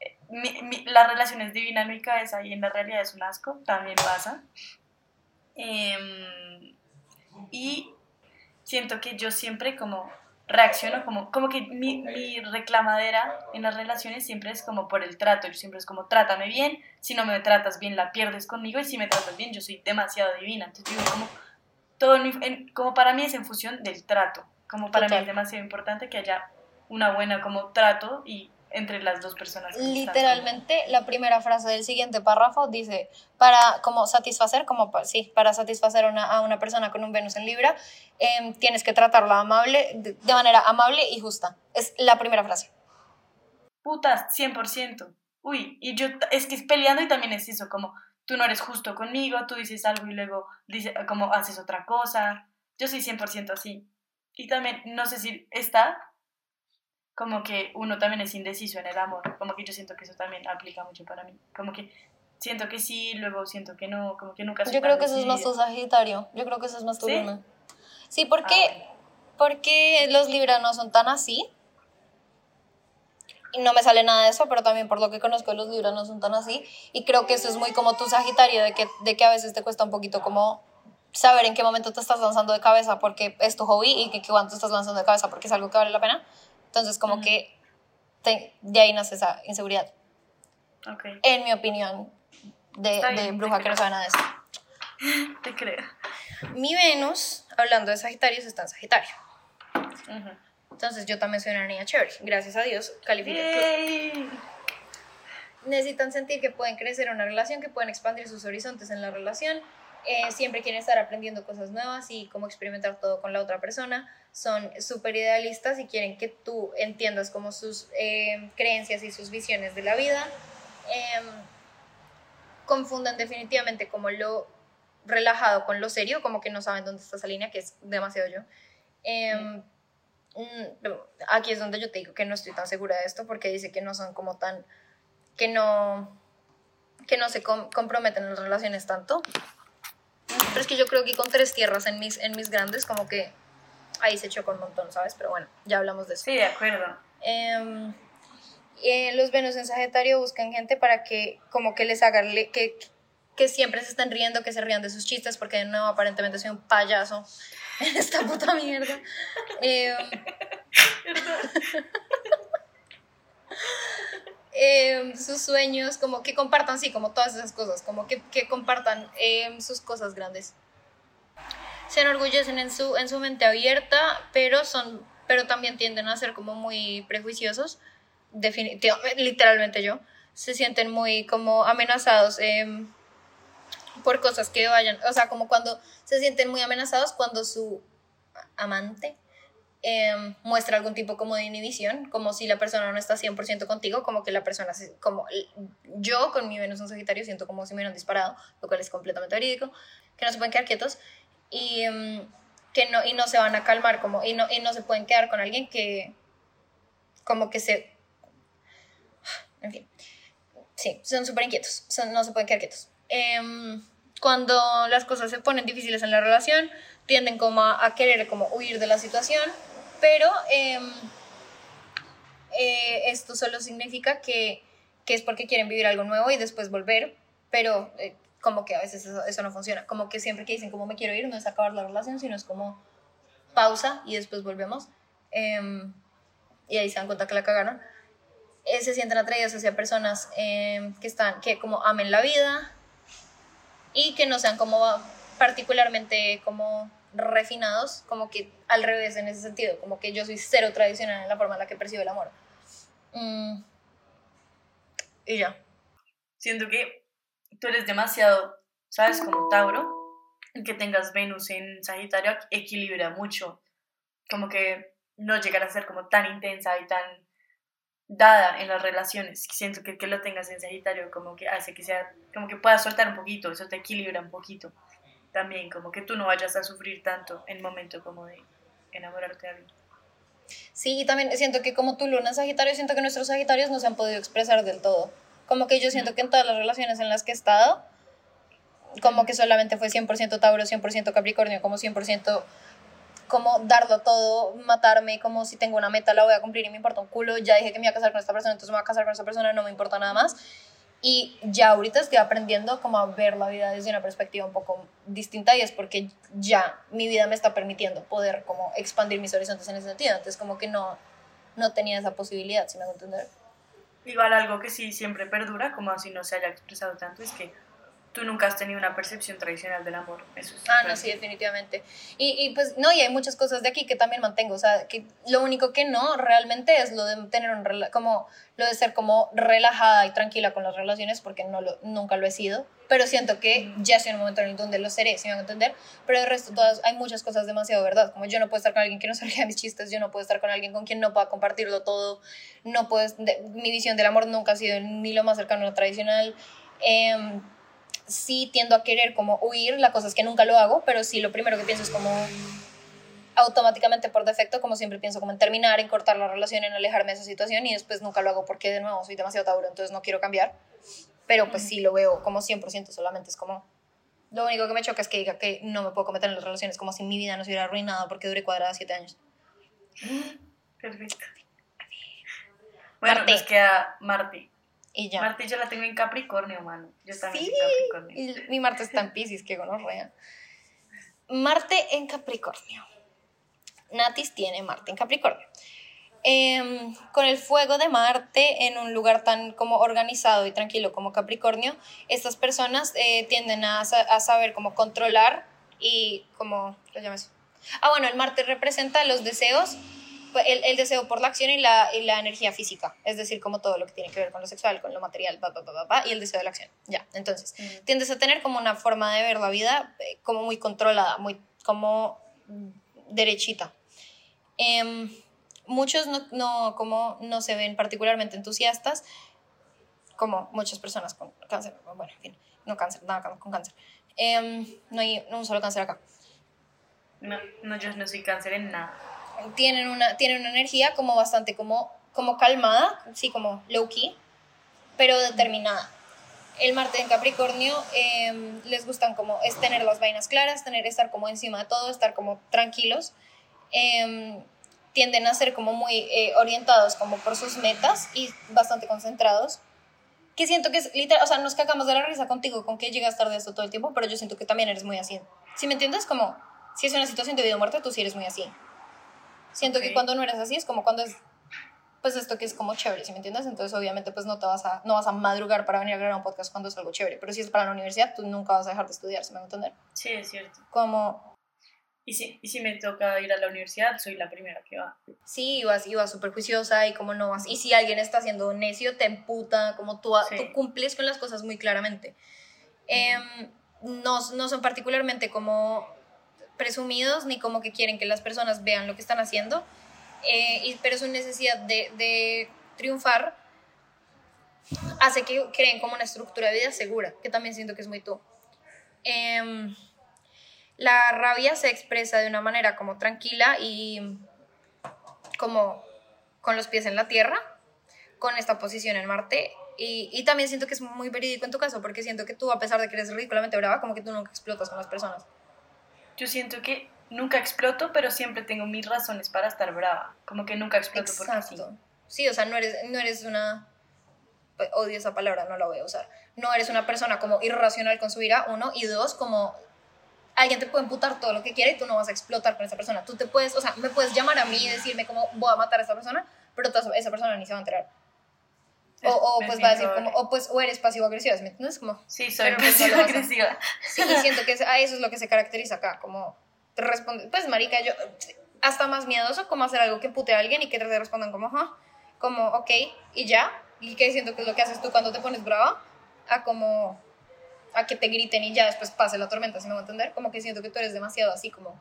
eh, mi, mi- la relación es divina en mi cabeza y en la realidad es un asco, también pasa. Em, y siento que yo siempre como reacciono como, como que mi, mi reclamadera en las relaciones siempre es como por el trato, yo siempre es como trátame bien, si no me tratas bien la pierdes conmigo y si me tratas bien yo soy demasiado divina, entonces digo como todo en mi- en- como para mí es en función del trato, como para mí es demasiado importante que haya una buena como trato y entre las dos personas. que están Literalmente, la primera frase del siguiente párrafo dice, para como satisfacer, como sí, para satisfacer una- a una persona con un Venus en Libra, em, tienes que tratarla amable, de, de manera amable y justa. Es la primera frase. Putas, 100%. Uy, y yo, es que es peleando y también es eso, como tú no eres justo conmigo, tú dices algo y luego dice, como haces otra cosa. Yo soy 100% así. Y también, no sé si está como que uno también es indeciso en el amor, como que yo siento que eso también aplica mucho para mí. Como que siento que sí, luego siento que no, como que nunca Yo creo que eso es más tu. Sagitario. Yo creo que eso es más tu ¿Sí? luna. Sí, porque, Ah, porque los Libra no son tan así. Y no me sale nada de eso, pero también por lo que conozco los Libra no son tan así. Y creo que eso es muy como tu Sagitario, de que, de que a veces te cuesta un poquito como saber en qué momento te estás lanzando de cabeza porque es tu hobby y que, te estás lanzando de cabeza porque es algo que vale la pena. Entonces como Ujú. que te- de ahí nace esa inseguridad. Ok, En mi opinión de, bien, bruja que no sabe nada de esto. *laughs* te creo. Mi Venus, hablando de Sagitarios, está en Sagitario. Ujú. Entonces yo también soy una niña chévere. Gracias a Dios, califique. Yay. Necesitan sentir que pueden crecer en una relación, que pueden expandir sus horizontes en la relación. Eh, siempre quieren estar aprendiendo cosas nuevas y cómo experimentar todo con la otra persona. Son súper idealistas y quieren que tú entiendas como sus eh, creencias y sus visiones de la vida. Em, confunden definitivamente como lo relajado con lo serio, como que no saben dónde está esa línea, que es demasiado yo. Em, mm, aquí es donde yo te digo que no estoy tan segura de esto porque dice que no son como tan que no que no se com- comprometen en las relaciones tanto pero es que yo creo que con tres tierras en mis en mis grandes como que ahí se chocó un montón sabes pero bueno ya hablamos de eso Sí, de acuerdo. Em, eh, los Venus en Sagitario buscan gente para que como que les hagan le- que, que siempre se estén riendo, que se rían de sus chistes, porque de nuevo aparentemente soy un payaso en *laughs* esta puta mierda. Em, *laughs* *laughs* em, sus sueños, como que compartan, sí, como todas esas cosas, como que, que compartan em, sus cosas grandes. Se enorgullecen en su, en su mente abierta, pero son pero también tienden a ser como muy prejuiciosos, definitivamente, literalmente yo, se sienten muy como amenazados em, por cosas que vayan, o sea, como cuando se sienten muy amenazados cuando su amante em, muestra algún tipo como de inhibición, como si la persona no está 100% contigo, como que la persona, se- como yo con mi Venus en Sagitario siento como si me hubieran disparado, lo cual es completamente verídico, que no se pueden quedar quietos y, em, que no, y no se van a calmar, como, y, no, y no se pueden quedar con alguien que como que se... En fin, sí, son súper inquietos, son, no se pueden quedar quietos. Em, cuando las cosas se ponen difíciles en la relación, tienden como a, a querer como huir de la situación, pero em, eh, esto solo significa que, que es porque quieren vivir algo nuevo y después volver, pero eh, como que a veces eso, no funciona, como que siempre que dicen como me quiero ir no es acabar la relación, sino es como pausa y después volvemos em, y ahí se dan cuenta que la cagaron. Eh, se sienten atraídos hacia personas em, que están, que como amen la vida y que no sean como particularmente como refinados, como que al revés en ese sentido, como que yo soy cero tradicional en la forma en la que percibo el amor. Mm, y ya. Siento que tú eres demasiado, ¿sabes? Como Tauro, que tengas Venus en Sagitario equilibra mucho. Como que no llegar a ser como tan intensa y tan dada en las relaciones. Siento que que lo tengas en Sagitario como que hace que sea, como que puedas soltar un poquito, eso te equilibra un poquito. También como que tú no vayas a sufrir tanto en momento como de enamorarte de alguien. Sí, y también siento que como tu luna Sagitario, siento que nuestros Sagitarios no se han podido expresar del todo. Como que yo siento que en todas las relaciones en las que he estado, como que solamente fue 100% Tauro, 100% Capricornio, como 100% como darlo todo, matarme, como si tengo una meta la voy a cumplir y me importa un culo, ya dije que me iba a casar con esta persona, entonces me voy a casar con esta persona, no me importa nada más. Y ya ahorita estoy aprendiendo como a ver la vida desde una perspectiva un poco distinta y es porque ya mi vida me está permitiendo poder como expandir mis horizontes en ese sentido. Entonces como que no, no tenía esa posibilidad, si me hago entender. Igual algo que sí siempre perdura, como si no se haya expresado tanto, es que tú nunca has tenido una percepción tradicional del amor. Eso es ah, no, sí, definitivamente. Y, y, pues, no, y hay muchas cosas de aquí que también mantengo. O sea, que lo único que no realmente es lo de tener un, como, lo de ser como relajada y tranquila con las relaciones, porque no lo, nunca lo he sido. Pero siento que ya estoy en un momento en el donde lo seré, si me van a entender. Pero el resto, todas, hay muchas cosas demasiado verdad. Como yo no puedo estar con alguien que no *laughs* se ría mis chistes, yo no puedo estar con alguien con quien no pueda compartirlo todo. No puedes, mi visión del amor nunca ha sido ni lo más cercano a lo tradicional. Eh, sí tiendo a querer como huir, la cosa es que nunca lo hago, pero sí lo primero que pienso es como automáticamente por defecto, como siempre pienso como en terminar, en cortar la relación, en alejarme de esa situación y después nunca lo hago porque de nuevo soy demasiado tauro, entonces no quiero cambiar, pero pues sí lo veo como 100% solamente, es como lo único que me choca es que diga que no me puedo cometer en las relaciones como si mi vida no se hubiera arruinado porque duré cuadrada siete años. Perfecto. Bueno, Marte. nos queda Marte. Y ya. Marte yo la tengo en Capricornio, mano. Yo también sí, Capricornio. Y mi Marte está en Pisces, que gonorrea. Marte en Capricornio. Natis tiene Marte en Capricornio. Em, con el fuego de Marte en un lugar tan como organizado y tranquilo como Capricornio, estas personas eh, tienden a, a, saber cómo controlar y cómo, ¿lo llamas? Ah, bueno, el Marte representa los deseos el, el, deseo por la acción y la, y la, energía física, es decir, como todo lo que tiene que ver con lo sexual, con lo material, y el deseo de la acción. Ya, entonces, mm. tiendes a tener como una forma de ver la vida eh, como muy controlada, muy como derechita. Eh, muchos no, no, como no se ven particularmente entusiastas, como muchas personas con cáncer, bueno, en fin, no cáncer, nada con cáncer. Eh, no hay un solo cáncer acá. No, no, yo no soy cáncer en nada tienen una, tienen una energía como bastante como, como calmada, sí, como low key, pero determinada. El Marte en Capricornio em, les gustan como es tener las vainas claras, tener, estar como encima de todo, estar como tranquilos. Em, tienden a ser como muy eh, orientados como por sus metas y bastante concentrados. Que siento que es literal, o sea, nos cagamos de la risa contigo con que llegas tarde esto todo el tiempo, pero yo siento que también eres muy así. Si me entiendes? Como si es una situación de vida o muerte, tú sí eres muy así. Siento que cuando no eres así es como cuando es, pues esto que es como chévere, ¿sí me entiendes? Entonces obviamente pues no te vas a, no vas a madrugar para venir a grabar un podcast cuando es algo chévere, pero si es para la universidad tú nunca vas a dejar de estudiar, ¿sí me va a entender? Sí, es cierto. Como... Y si, y si me toca ir a la universidad, soy la primera que va. Sí, ibas, ibas súper juiciosa y como no vas. Y si alguien está haciendo necio, te emputa, como tú, tú cumples con las cosas muy claramente. Em, no, no son particularmente como presumidos ni como que quieren que las personas vean lo que están haciendo, eh, y, pero su necesidad de, triunfar hace que creen como una estructura de vida segura, que también siento que es muy tú. Em, la rabia se expresa de una manera como tranquila y como con los pies en la tierra, con esta posición en Marte. Y, y, también siento que es muy verídico en tu caso, porque siento que tú, a pesar de que eres ridículamente brava, como que tú nunca explotas con las personas yo siento que nunca exploto, pero siempre tengo mis razones para estar brava. Como que nunca exploto porque sí. Sí, o sea, no eres, no eres una... Pues, odio esa palabra, no la voy a usar. No eres una persona como irracional con su ira, uno, y dos, como alguien te puede imputar todo lo que quiere y tú no vas a explotar con esa persona. Tú te puedes, o sea, me puedes llamar a mí y decirme como voy a matar a esa persona, pero esa persona ni se va a enterar. O, o pues va a decir como, o pues, o eres pasivo-agresiva, ¿me entiendes? Como, sí, soy pasivo-agresiva. Sí, siento que *laughs* a eso es lo que se caracteriza acá, como te responde, pues marica, yo, hasta más miedoso como hacer algo que pute a alguien y que te respondan como, ajá, como, ok, y ya, y que siento que es lo que haces tú cuando te pones brava, a como, a que te griten y ya después pase la tormenta, si me voy a entender, como que siento que tú eres demasiado así como,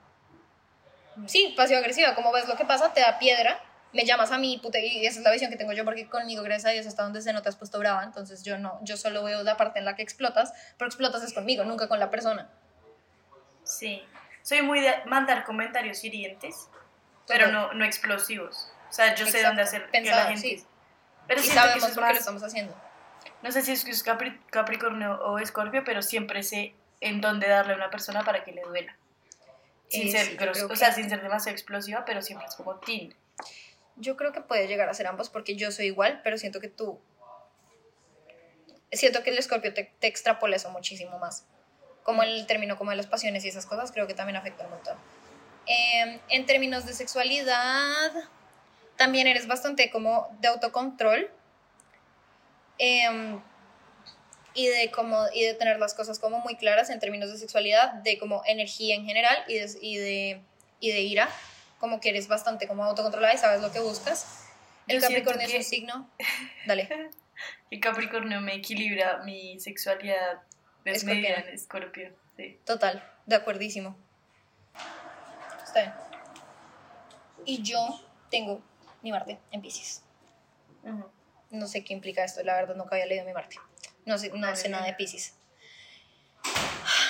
sí, pasivo-agresiva, como ves lo que pasa, te da piedra me llamas a mí, puta, y esa es la visión que tengo yo, porque conmigo, gracias a Dios, hasta donde se nota has puesto brava, entonces yo no, yo solo veo la parte en la que explotas, pero explotas es conmigo, nunca con la persona. Sí, soy muy de mandar comentarios hirientes. pero no, no explosivos. O sea, yo sé Exacto, dónde hacer que la pensado, gente... sí. Pero y que sabemos es por qué lo estamos haciendo. No sé si es que es Capri- Capricornio o Escorpio, pero siempre sé en dónde darle a una persona para que le duela. Sin Eh, ser sí, yo gros- creo o que- sea, sin ser demasiado explosiva, pero siempre es como teen. Yo creo que puede llegar a ser ambos porque yo soy igual, pero siento que tú... Siento que el escorpio te, te extrapola eso muchísimo más. Como el término como de las pasiones y esas cosas, creo que también afecta un montón. Eh, en términos de sexualidad, también eres bastante como de autocontrol. eh, y de como y de tener las cosas como muy claras en términos de sexualidad, de como energía en general y de, y de, y de ira, como que eres bastante como autocontrolada y sabes lo que buscas. El Yo Capricornio es un signo. Dale. *laughs* El Capricornio me equilibra mi sexualidad desmedida en Escorpio. Sí. Total, de acuerdísimo. Está bien. Y yo tengo mi Marte en Pisces. No sé qué implica esto, la verdad nunca había leído mi Marte. No sé, no Vale, sé nada de. Pisces.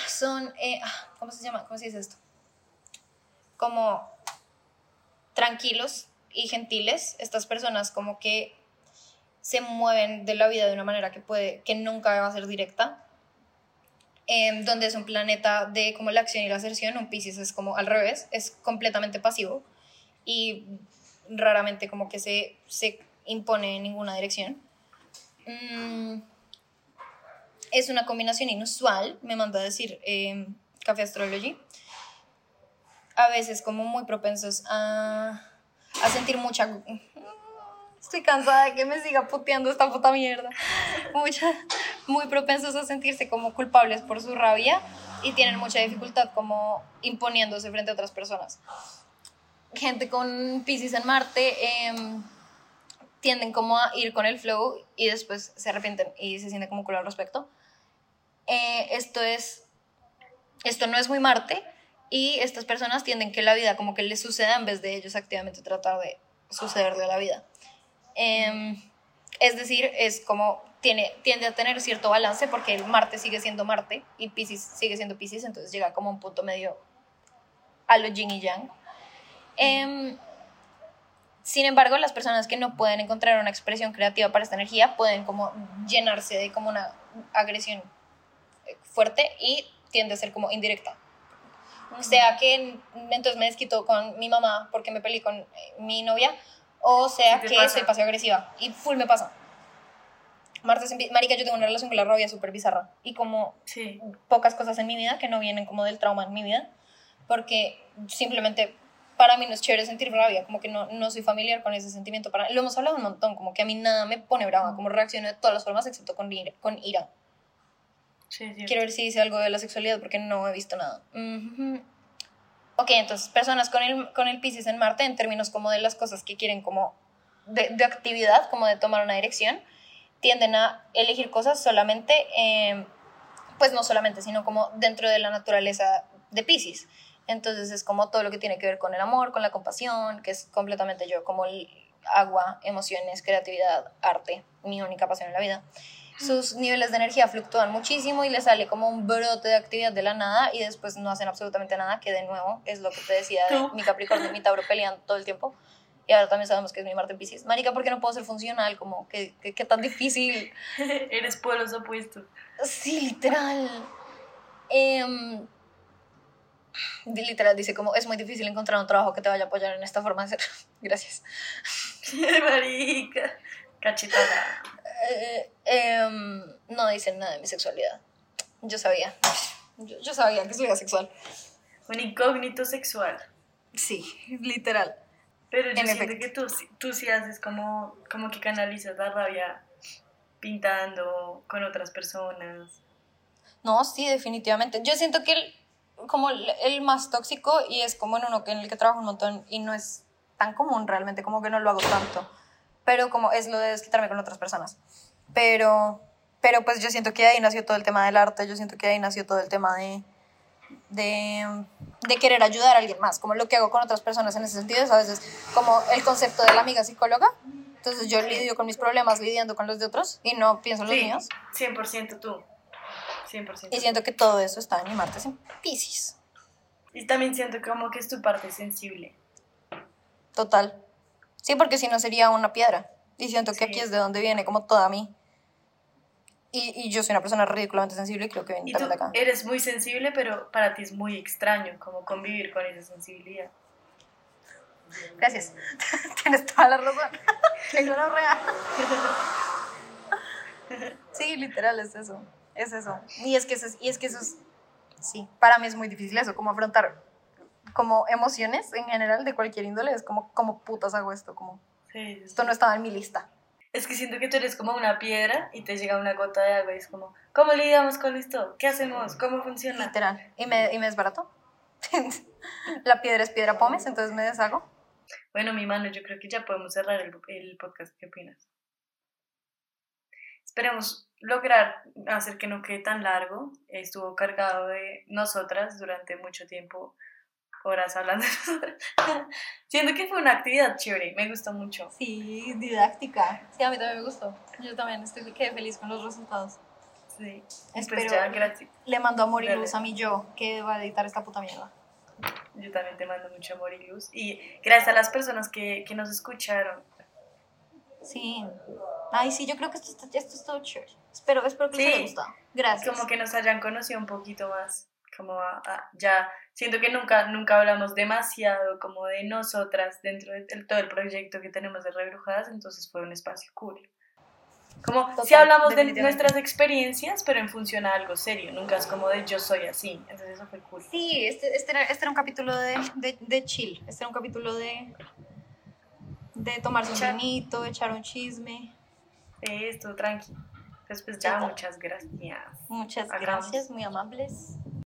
Son, eh, ah, ¿cómo se llama? ¿Cómo se dice esto? Como tranquilos y gentiles, estas personas como que se mueven de la vida de una manera que puede, que nunca va a ser directa, em, donde es un planeta de como la acción y la aserción, un Pisces es como al revés, es completamente pasivo y raramente como que se, se impone en ninguna dirección. Mm, es una combinación inusual, me manda a decir em, Café Astrology. A veces como muy propensos a, a sentir mucha... Estoy cansada de que me siga puteando esta puta mierda. Mucha, muy propensos a sentirse como culpables por su rabia y tienen mucha dificultad como imponiéndose frente a otras personas. Gente con Pisces en Marte em, tienden como a ir con el flow y después se arrepienten y se sienten como culo al respecto. Eh, esto es, esto no es muy Marte y estas personas tienden que la vida como que les suceda en vez de ellos activamente tratar de sucederle a la vida. Em, es decir, es como tiene, tiende a tener cierto balance porque el Marte sigue siendo Marte y Pisces sigue siendo Pisces, entonces llega como a un punto medio a lo yin y yang. Em, sin embargo, las personas que no pueden encontrar una expresión creativa para esta energía pueden como llenarse de como una agresión fuerte y tiende a ser como indirecta. Sea que entonces me desquito con mi mamá porque me peleé con eh, mi novia, o sea que pasa. soy pasivo agresiva. Y full me pasa. Pi- Marica, yo tengo una relación con la rabia súper bizarra. Y como Sí. pocas cosas en mi vida que no vienen como del trauma en mi vida, porque simplemente para mí no es chévere sentir rabia, como que no, no soy familiar con ese sentimiento. Para, lo hemos hablado un montón, como que a mí nada me pone brava, como reacciono de todas las formas excepto con ira. Con ira. Sí, sí. Quiero ver si dice algo de la sexualidad porque no he visto nada. Ujú. Ok, entonces personas con el, con el Pisces en Marte en términos como de las cosas que quieren como de, de actividad, como de tomar una dirección, tienden a elegir cosas solamente, eh, pues no solamente, sino como dentro de la naturaleza de Pisces. Entonces es como todo lo que tiene que ver con el amor, con la compasión, que es completamente yo, como el agua, emociones, creatividad, arte, mi única pasión en la vida sus niveles de energía fluctúan muchísimo y le sale como un brote de actividad de la nada y después no hacen absolutamente nada, que de nuevo es lo que te decía de mi Capricornio y mi Tauro pelean todo el tiempo. Y ahora también sabemos que es mi Marte en Pisces. Marica, ¿por qué no puedo ser funcional? Como, ¿qué, qué, qué tan difícil? *laughs* Eres polos opuestos. Sí, literal. Em, literal, dice como, es muy difícil encontrar un trabajo que te vaya a apoyar en esta forma de ser. *laughs* Gracias. *laughs* Marica. Cachetada. Eh, em, no dicen nada de mi sexualidad. Yo sabía. Yo, yo sabía que soy asexual. Un incógnito sexual. Sí, literal. Pero yo En siento efecto. que tú, tú sí haces como, como que canalizas la rabia pintando con otras personas. No, sí, definitivamente. Yo siento que el, como el, el más tóxico y es como en uno que en el que trabajo un montón y no es tan común realmente, como que no lo hago tanto. Pero como es lo de desquitarme con otras personas. Pero, pero pues yo siento que ahí nació todo el tema del arte, yo siento que ahí nació todo el tema de, de, de querer ayudar a alguien más. Como lo que hago con otras personas en ese sentido es a veces como el concepto de la amiga psicóloga. Entonces yo lidio con mis problemas lidiando con los de otros y no pienso en los Sí, míos. 100% tú. 100%. Y siento que todo eso está en mi martes en Pisces. Y también siento como que es tu parte sensible. Total. Sí, porque si no sería una piedra. Y siento que Sí. aquí es de donde viene como toda mí. Y, y yo soy una persona ridículamente sensible y creo que viene Y tú también de acá. eres muy sensible, pero para ti es muy extraño como convivir con esa sensibilidad. Gracias. *laughs* Tienes toda la razón. *laughs* Qué gonorrea. *laughs* Sí, literal, es eso. Es eso. Y es que eso es, y es que eso es, sí, para mí es muy difícil eso, como afrontar como emociones en general de cualquier índole, es como, como putas hago esto, como, Sí, sí, esto no estaba en mi lista. Es que siento que tú eres como una piedra y te llega una gota de agua y es como, ¿cómo lidiamos con esto? ¿Qué hacemos? ¿Cómo funciona? Literal. Y me, y me desbarato. *laughs* La piedra es piedra pomes, entonces me deshago. Bueno, mi mano, yo creo que ya podemos cerrar el, el podcast. ¿Qué opinas? Esperemos lograr hacer que no quede tan largo. Estuvo cargado de nosotras durante mucho tiempo, horas hablando de. *laughs* Siento que fue una actividad chévere, me gustó mucho. Sí, didáctica. Sí, a mí también me gustó. Yo también estoy quedé feliz con los resultados. Sí. Y pues Espero- ya, gracias. Le mando amor y luz a mi yo, que va a editar esta puta mierda. Yo también te mando mucho amor y luz. Y gracias a las personas que, que nos escucharon. Sí. Ay, sí, yo creo que esto, está- esto es todo chévere. Espero, espero que les Sí. haya gustado. Gracias. Como que nos hayan conocido un poquito más. Como a- a- ya siento que nunca, nunca hablamos demasiado como de nosotras dentro de el- todo el proyecto que tenemos de Rebrujadas, entonces fue un espacio cool. Como si Total, hablamos de nuestras experiencias, pero en función a algo serio, nunca es como de yo soy así, entonces eso fue cool. Sí, este, este, era, este era un capítulo de, de, de chill. Este era un capítulo de, de tomarse un Echar- vinito, echar un chisme. Sí, estuvo tranqui. Entonces pues ya, Total. muchas gracias. Muchas Hagamos. gracias, muy amables.